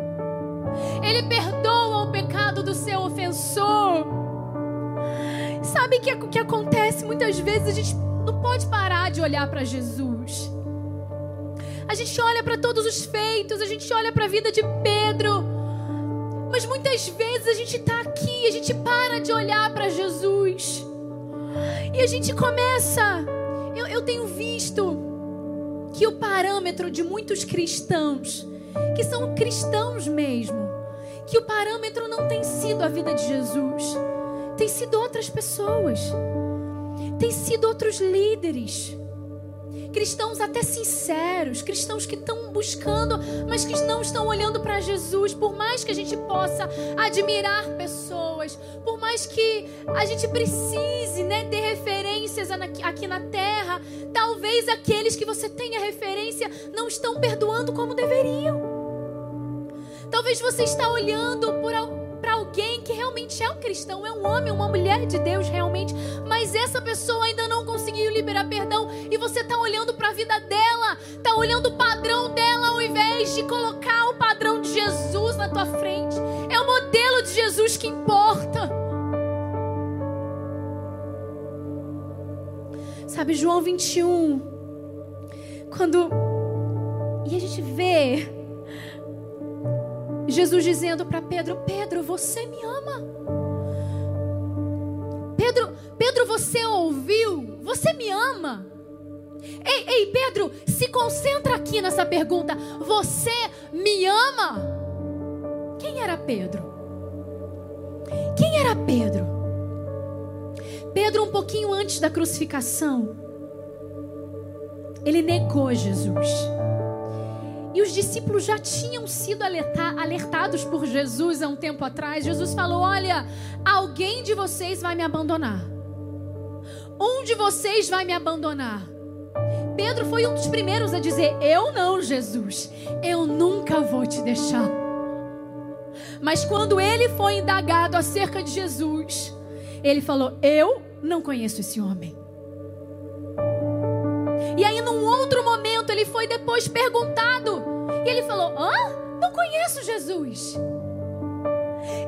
Ele perdoa o pecado do seu ofensor. Sabe o que, que acontece? Muitas vezes a gente não pode parar de olhar para Jesus. A gente olha para todos os feitos, a gente olha para a vida de Pedro. Mas muitas vezes a gente está aqui, a gente para de olhar para Jesus. E a gente começa eu, eu tenho visto que o parâmetro de muitos cristãos, que são cristãos mesmo, que o parâmetro não tem sido a vida de Jesus, tem sido outras pessoas, tem sido outros líderes cristãos até sinceros, cristãos que estão buscando, mas que não estão olhando para Jesus. Por mais que a gente possa admirar pessoas, por mais que a gente precise né, ter referências aqui na terra, talvez aqueles que você tenha referência não estão perdoando como deveriam. Talvez você está olhando por para alguém que realmente é um cristão, é um homem, uma mulher de Deus realmente, mas essa pessoa ainda não conseguiu liberar perdão e você está olhando para a vida dela, está olhando o padrão dela ao invés de colocar o padrão de Jesus na tua frente. É o modelo de Jesus que importa. Sabe, João 21, quando. E a gente vê Jesus dizendo para Pedro: Pedro, você me ama. Pedro, Pedro, você ouviu? Você me ama? Ei, ei, Pedro, se concentra aqui nessa pergunta. Você me ama? Quem era Pedro? Quem era Pedro? Pedro, um pouquinho antes da crucificação, ele negou Jesus. E os discípulos já tinham sido alertados por Jesus há um tempo atrás. Jesus falou: Olha, alguém de vocês vai me abandonar. Um de vocês vai me abandonar. Pedro foi um dos primeiros a dizer: Eu não, Jesus, eu nunca vou te deixar. Mas quando ele foi indagado acerca de Jesus, ele falou: Eu não conheço esse homem. E aí, num ele foi depois perguntado. E ele falou: Hã? Não conheço Jesus.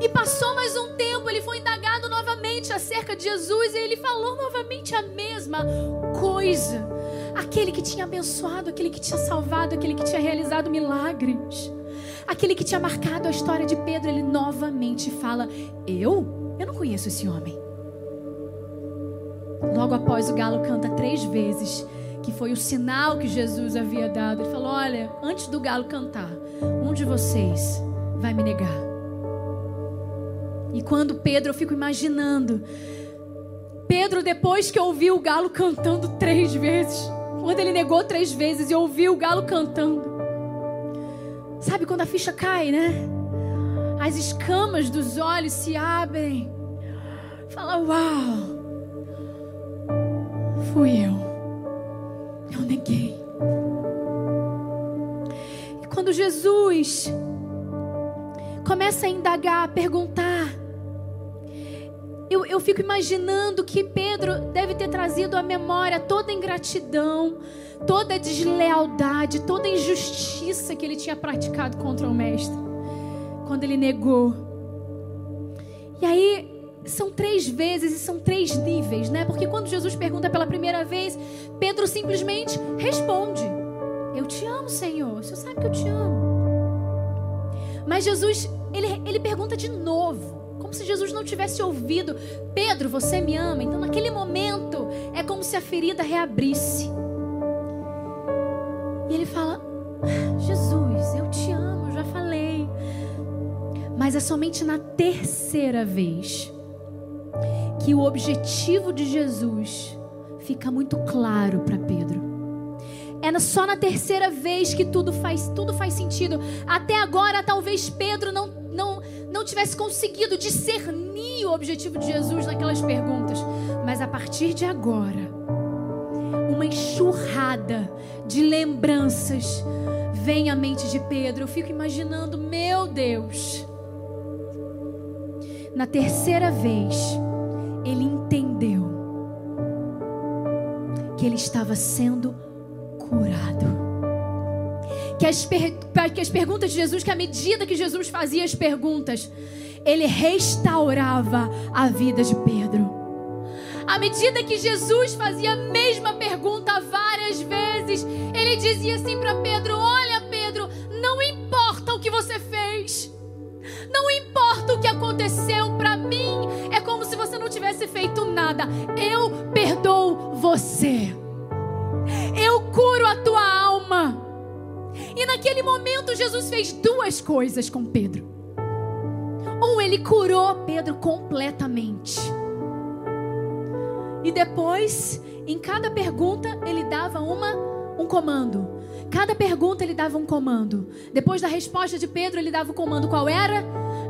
E passou mais um tempo, ele foi indagado novamente acerca de Jesus. E ele falou novamente a mesma coisa. Aquele que tinha abençoado, aquele que tinha salvado, aquele que tinha realizado milagres. Aquele que tinha marcado a história de Pedro, ele novamente fala: Eu? Eu não conheço esse homem. Logo após o galo canta três vezes que foi o sinal que Jesus havia dado. Ele falou: Olha, antes do galo cantar, um de vocês vai me negar. E quando Pedro, eu fico imaginando, Pedro, depois que ouviu o galo cantando três vezes, quando ele negou três vezes e ouviu o galo cantando, sabe quando a ficha cai, né? As escamas dos olhos se abrem. Fala, uau, fui eu eu neguei. E quando Jesus começa a indagar, a perguntar, eu, eu fico imaginando que Pedro deve ter trazido à memória toda a ingratidão, toda a deslealdade, toda a injustiça que ele tinha praticado contra o Mestre, quando ele negou. E aí são três vezes e são três níveis, né? Porque quando Jesus pergunta pela primeira vez, Pedro simplesmente responde: Eu te amo, Senhor. Você sabe que eu te amo. Mas Jesus, ele, ele pergunta de novo, como se Jesus não tivesse ouvido: Pedro, você me ama? Então, naquele momento, é como se a ferida reabrisse. E ele fala: Jesus, eu te amo, já falei. Mas é somente na terceira vez que o objetivo de Jesus fica muito claro para Pedro. É só na terceira vez que tudo faz, tudo faz sentido. Até agora, talvez Pedro não, não, não tivesse conseguido discernir o objetivo de Jesus naquelas perguntas. Mas a partir de agora, uma enxurrada de lembranças vem à mente de Pedro. Eu fico imaginando, meu Deus. Na terceira vez, estava sendo curado. Que as, que as perguntas de Jesus, que à medida que Jesus fazia as perguntas, ele restaurava a vida de Pedro. À medida que Jesus fazia a mesma pergunta várias vezes, ele dizia assim para Pedro: Olha, Pedro, não importa o que você fez, não importa o que aconteceu para mim, é como se você não tivesse feito nada. Eu perdoo você. E naquele momento Jesus fez duas coisas com Pedro. Um, ele curou Pedro completamente. E depois, em cada pergunta, ele dava uma um comando. Cada pergunta ele dava um comando. Depois da resposta de Pedro, ele dava o comando qual era?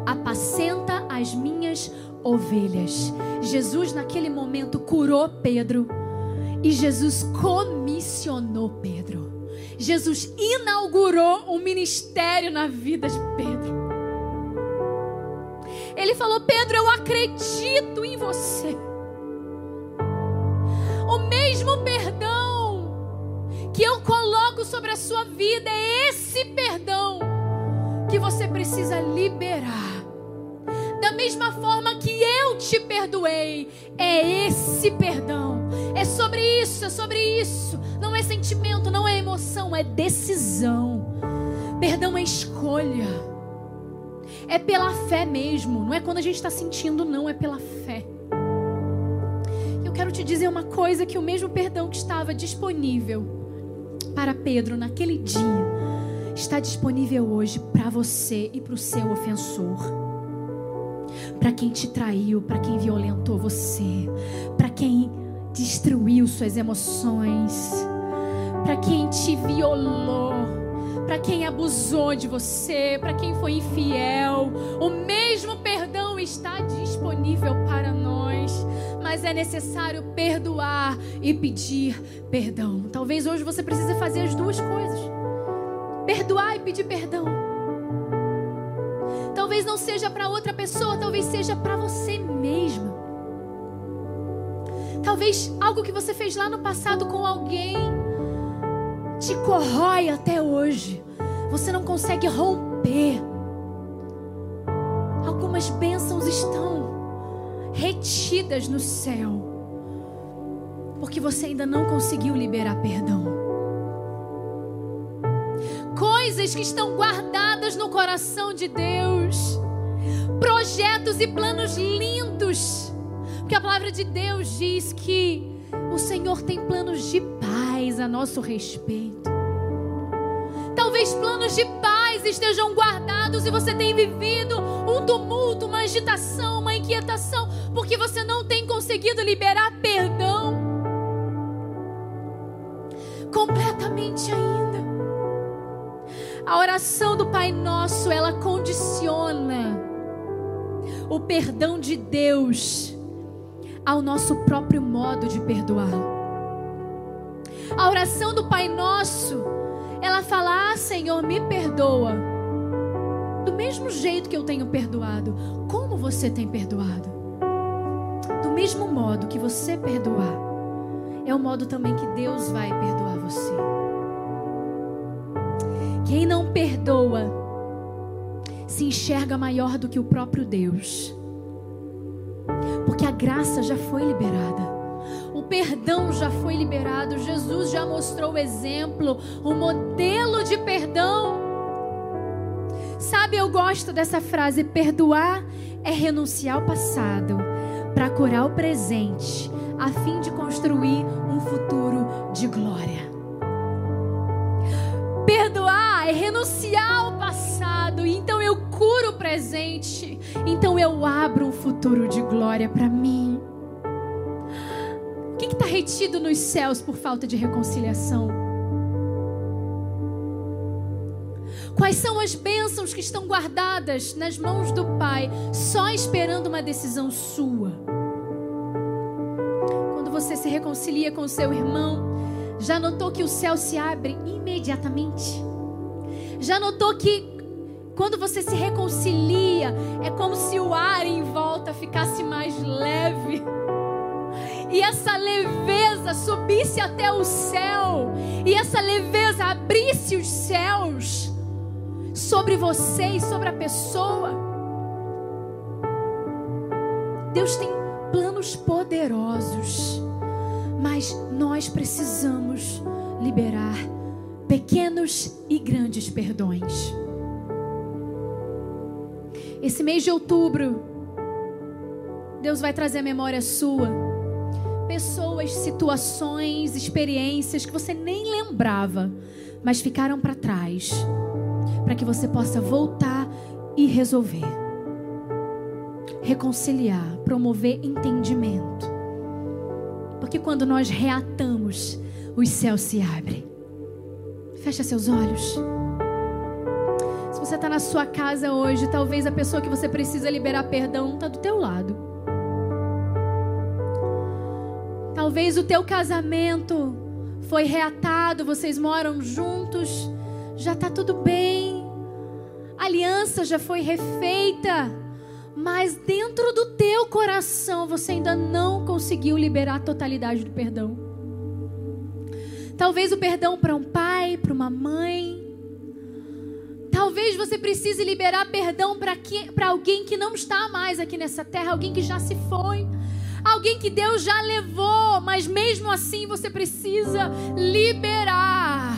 Apacenta as minhas ovelhas. Jesus naquele momento curou Pedro e Jesus comissionou Pedro. Jesus inaugurou um ministério na vida de Pedro. Ele falou: Pedro, eu acredito em você. O mesmo perdão que eu coloco sobre a sua vida é esse perdão que você precisa liberar. Da mesma forma que eu te perdoei, é esse perdão. É sobre isso, é sobre isso. Não é sentimento, não é emoção, é decisão. Perdão é escolha. é pela fé mesmo. Não é quando a gente está sentindo, não, é pela fé. Eu quero te dizer uma coisa: que o mesmo perdão que estava disponível para Pedro naquele dia, está disponível hoje para você e para o seu ofensor para quem te traiu, para quem violentou você, para quem destruiu suas emoções, para quem te violou, para quem abusou de você, para quem foi infiel. O mesmo perdão está disponível para nós, mas é necessário perdoar e pedir perdão. Talvez hoje você precise fazer as duas coisas: perdoar e pedir perdão. Talvez não seja para outra pessoa, talvez seja para você mesma. Talvez algo que você fez lá no passado com alguém te corrói até hoje. Você não consegue romper. Algumas bênçãos estão retidas no céu. Porque você ainda não conseguiu liberar perdão coisas que estão guardadas no coração de Deus, projetos e planos lindos, porque a palavra de Deus diz que o Senhor tem planos de paz a nosso respeito. Talvez planos de paz estejam guardados e você tem vivido um tumulto, uma agitação, uma inquietação, porque você não tem conseguido liberar perdão completamente ainda. A oração do Pai Nosso, ela condiciona o perdão de Deus ao nosso próprio modo de perdoar. A oração do Pai Nosso, ela fala: ah, Senhor, me perdoa. Do mesmo jeito que eu tenho perdoado, como você tem perdoado? Do mesmo modo que você perdoar, é o modo também que Deus vai perdoar você. Quem não perdoa se enxerga maior do que o próprio Deus. Porque a graça já foi liberada. O perdão já foi liberado. Jesus já mostrou o exemplo, o modelo de perdão. Sabe, eu gosto dessa frase: perdoar é renunciar ao passado para curar o presente, a fim de construir um futuro de glória. Perdoar é renunciar ao passado, então eu curo o presente, então eu abro um futuro de glória para mim. O que está retido nos céus por falta de reconciliação? Quais são as bênçãos que estão guardadas nas mãos do Pai, só esperando uma decisão sua? Quando você se reconcilia com o seu irmão, já notou que o céu se abre imediatamente? Já notou que quando você se reconcilia, é como se o ar em volta ficasse mais leve? E essa leveza subisse até o céu, e essa leveza abrisse os céus sobre você e sobre a pessoa. Deus tem planos poderosos mas nós precisamos liberar pequenos e grandes perdões. Esse mês de outubro, Deus vai trazer a memória sua pessoas, situações, experiências que você nem lembrava, mas ficaram para trás, para que você possa voltar e resolver, reconciliar, promover entendimento. Porque quando nós reatamos, os céus se abrem. Fecha seus olhos. Se você está na sua casa hoje, talvez a pessoa que você precisa liberar perdão está do teu lado. Talvez o teu casamento foi reatado, vocês moram juntos, já está tudo bem. A aliança já foi refeita mas dentro do teu coração você ainda não conseguiu liberar a totalidade do perdão. Talvez o perdão para um pai, para uma mãe. Talvez você precise liberar perdão para alguém que não está mais aqui nessa terra, alguém que já se foi, alguém que Deus já levou, mas mesmo assim você precisa liberar.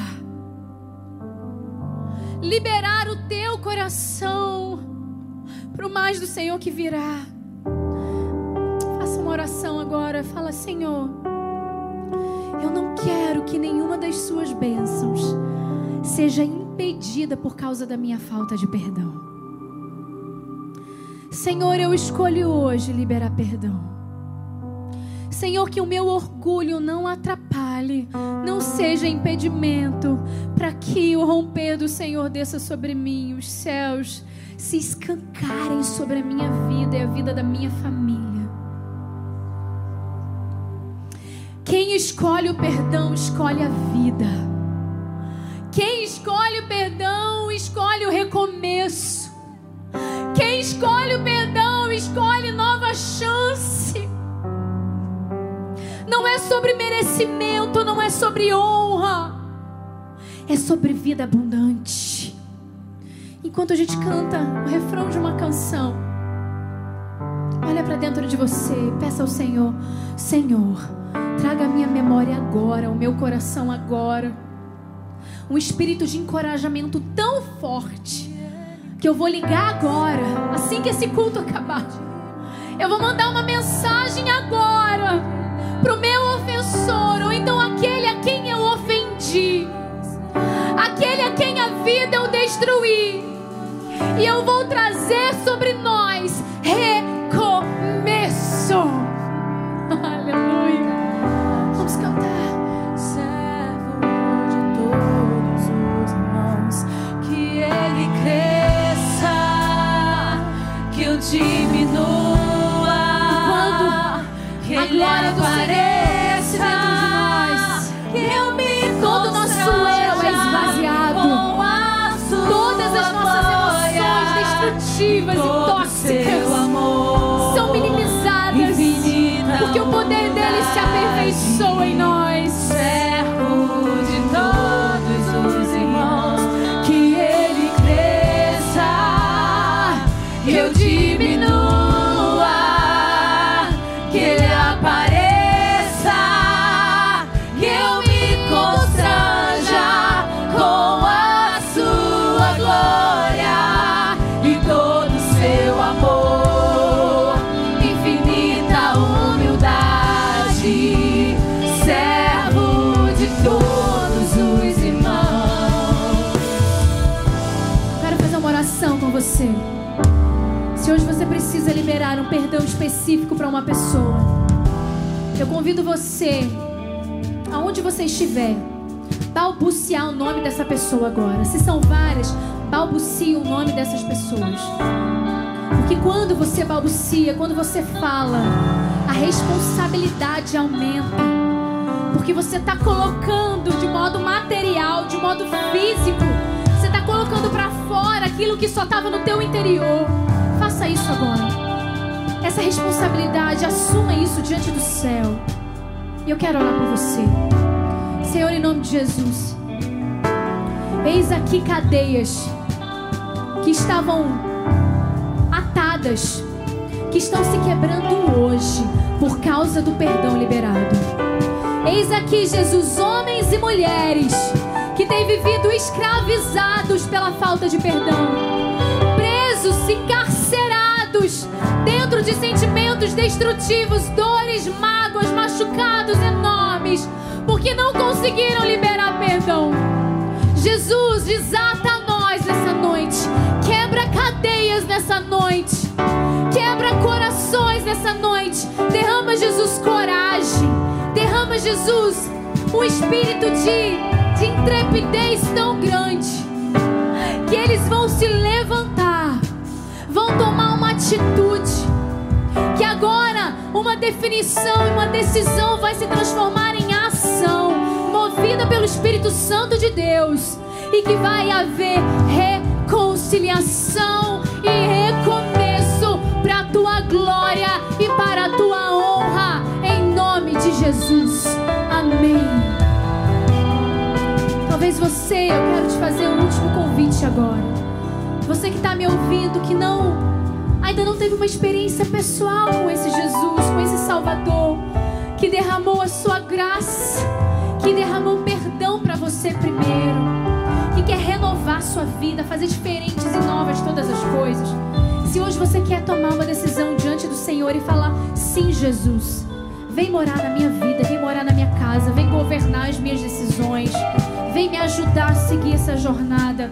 Liberar o teu coração para o mais do Senhor que virá. Faça uma oração agora. Fala, Senhor, eu não quero que nenhuma das suas bênçãos seja impedida por causa da minha falta de perdão. Senhor, eu escolho hoje liberar perdão. Senhor, que o meu orgulho não atrapalhe, não seja impedimento para que o romper do Senhor desça sobre mim, os céus se escancarem sobre a minha vida e a vida da minha família. Quem escolhe o perdão, escolhe a vida. Quem escolhe o perdão, escolhe o recomeço. Quem escolhe o perdão, escolhe nova chance. Não é sobre merecimento, não é sobre honra. É sobre vida abundante. Enquanto a gente canta o refrão de uma canção, olha para dentro de você peça ao Senhor: Senhor, traga a minha memória agora, o meu coração agora. Um espírito de encorajamento tão forte que eu vou ligar agora, assim que esse culto acabar. Eu vou mandar uma mensagem agora para o meu ofensor, ou então aquele a quem eu ofendi, aquele a quem a vida eu destruí, e eu vou trazer sobre nós recomeço. Do céu. E eu quero orar por você. Senhor, em nome de Jesus. Eis aqui cadeias que estavam atadas, que estão se quebrando hoje por causa do perdão liberado. Eis aqui, Jesus, homens e mulheres que têm vivido escravizados pela falta de perdão, presos, encarcerados dentro de sentimentos destrutivos, dores, mágoas, machucados enormes, porque não conseguiram liberar perdão. Jesus, desata a nós nessa noite, quebra cadeias nessa noite, quebra corações nessa noite, derrama, Jesus, coragem, derrama, Jesus, um espírito de, de intrepidez tão grande, que eles vão se levantar, vão tomar uma atitude, uma definição e uma decisão vai se transformar em ação, movida pelo Espírito Santo de Deus, e que vai haver reconciliação e recomeço para a tua glória e para a tua honra, em nome de Jesus. Amém. Talvez você, eu quero te fazer um último convite agora. Você que está me ouvindo, que não ainda não teve uma experiência pessoal com esse Jesus, com esse Salvador, que derramou a sua graça, que derramou perdão para você primeiro, que quer renovar sua vida, fazer diferentes e novas todas as coisas. Se hoje você quer tomar uma decisão diante do Senhor e falar: Sim, Jesus, vem morar na minha vida, vem morar na minha casa, vem governar as minhas decisões, vem me ajudar a seguir essa jornada.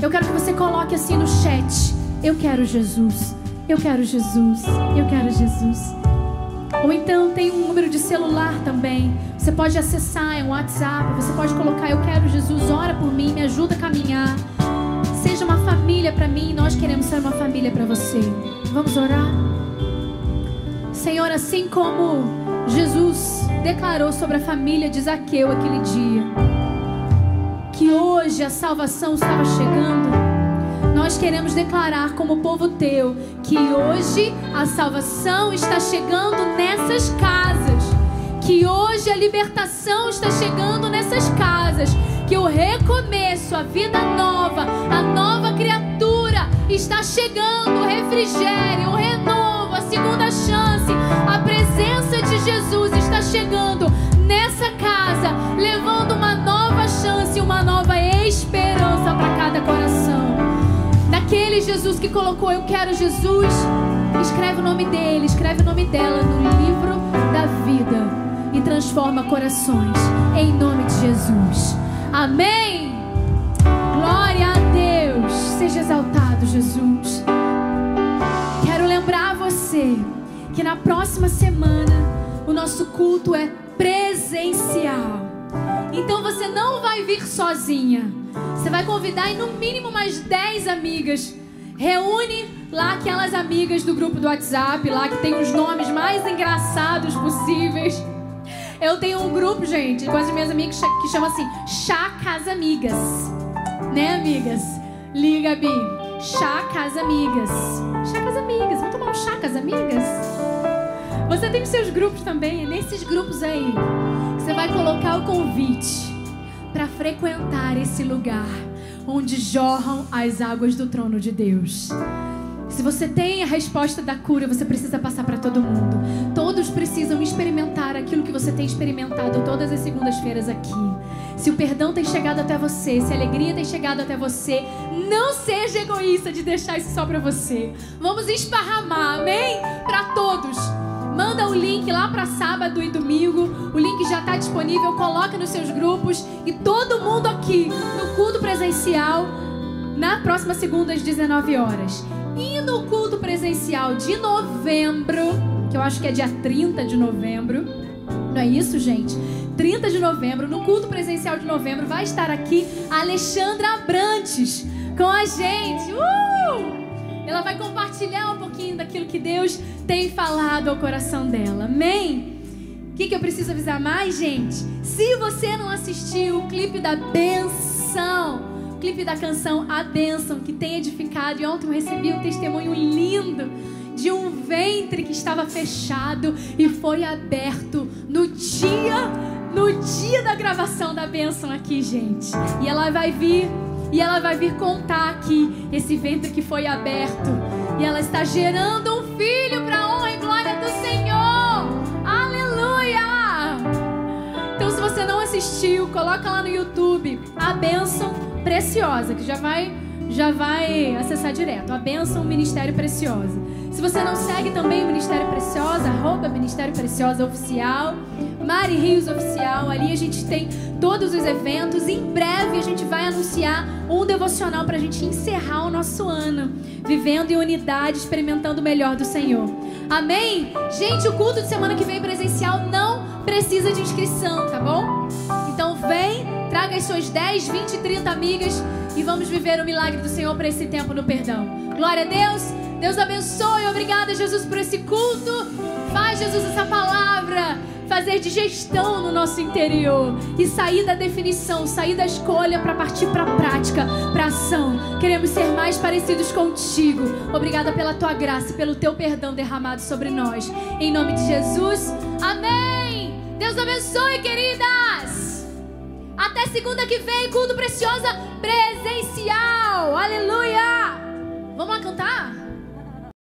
Eu quero que você coloque assim no chat: Eu quero Jesus, eu quero Jesus, eu quero Jesus. Ou então tem um número de celular também. Você pode acessar, é um WhatsApp. Você pode colocar: Eu quero Jesus, ora por mim, me ajuda a caminhar. Seja uma família para mim, nós queremos ser uma família para você. Vamos orar? Senhor, assim como Jesus declarou sobre a família de Zaqueu aquele dia, que hoje a salvação estava chegando nós queremos declarar como povo teu que hoje a salvação está chegando nessas casas, que hoje a libertação está chegando nessas casas, que o recomeço, a vida nova, a nova criatura está chegando, o refrigério, o renovo, a segunda chance, a presença de Jesus está chegando nessa casa, levando uma Aquele Jesus que colocou Eu quero Jesus, escreve o nome dele, escreve o nome dela no livro da vida e transforma corações em nome de Jesus. Amém. Glória a Deus. Seja exaltado, Jesus. Quero lembrar você que na próxima semana o nosso culto é presencial. Então você não vai vir sozinha. Você vai convidar em no mínimo mais 10 amigas. Reúne lá aquelas amigas do grupo do WhatsApp, lá que tem os nomes mais engraçados possíveis. Eu tenho um grupo, gente, com as minhas amigas que chama assim Chá Casa Amigas. Né, amigas? Liga, Bi. Chá Casa Amigas. Chá Casa Amigas. Vamos tomar um chá Casa Amigas? Você tem os seus grupos também. É nesses grupos aí que você vai colocar o convite para frequentar esse lugar onde jorram as águas do trono de Deus. Se você tem a resposta da cura, você precisa passar para todo mundo. Todos precisam experimentar aquilo que você tem experimentado todas as segundas-feiras aqui. Se o perdão tem chegado até você, se a alegria tem chegado até você, não seja egoísta de deixar isso só para você. Vamos esparramar, amém? Para todos. Manda o link lá para sábado e domingo. O link já está disponível. Coloca nos seus grupos. E todo mundo aqui no culto presencial na próxima segunda às 19 horas. E no culto presencial de novembro, que eu acho que é dia 30 de novembro. Não é isso, gente? 30 de novembro, no culto presencial de novembro, vai estar aqui a Alexandra Abrantes com a gente. Uh! Ela vai compartilhar um pouquinho daquilo que Deus tem falado ao coração dela. Amém? O que, que eu preciso avisar mais, gente? Se você não assistiu o clipe da benção, o clipe da canção A Benção, que tem edificado, e ontem eu recebi um testemunho lindo de um ventre que estava fechado e foi aberto no dia, no dia da gravação da benção aqui, gente. E ela vai vir e ela vai vir contar aqui esse ventre que foi aberto. E ela está gerando um filho para a honra e glória do Senhor. Aleluia! Então, se você não assistiu, coloca lá no YouTube a bênção preciosa, que já vai já vai acessar direto. A bênção Ministério Preciosa. Se você não segue também o Ministério Preciosa, arroba Ministério Preciosa Oficial, Mari Rios Oficial, ali a gente tem todos os eventos. Em breve a gente vai anunciar um devocional para a gente encerrar o nosso ano, vivendo em unidade, experimentando o melhor do Senhor. Amém? Gente, o culto de semana que vem presencial não precisa de inscrição, tá bom? Então vem, traga as suas 10, 20, 30 amigas e vamos viver o milagre do Senhor para esse tempo no perdão. Glória a Deus. Deus abençoe. Obrigada, Jesus, por esse culto. Faz, Jesus, essa palavra fazer digestão no nosso interior e sair da definição, sair da escolha para partir para a prática, para ação. Queremos ser mais parecidos contigo. Obrigada pela tua graça, pelo teu perdão derramado sobre nós. Em nome de Jesus. Amém. Deus abençoe, queridas. Até segunda que vem, culto preciosa presencial. Aleluia! Vamos lá cantar?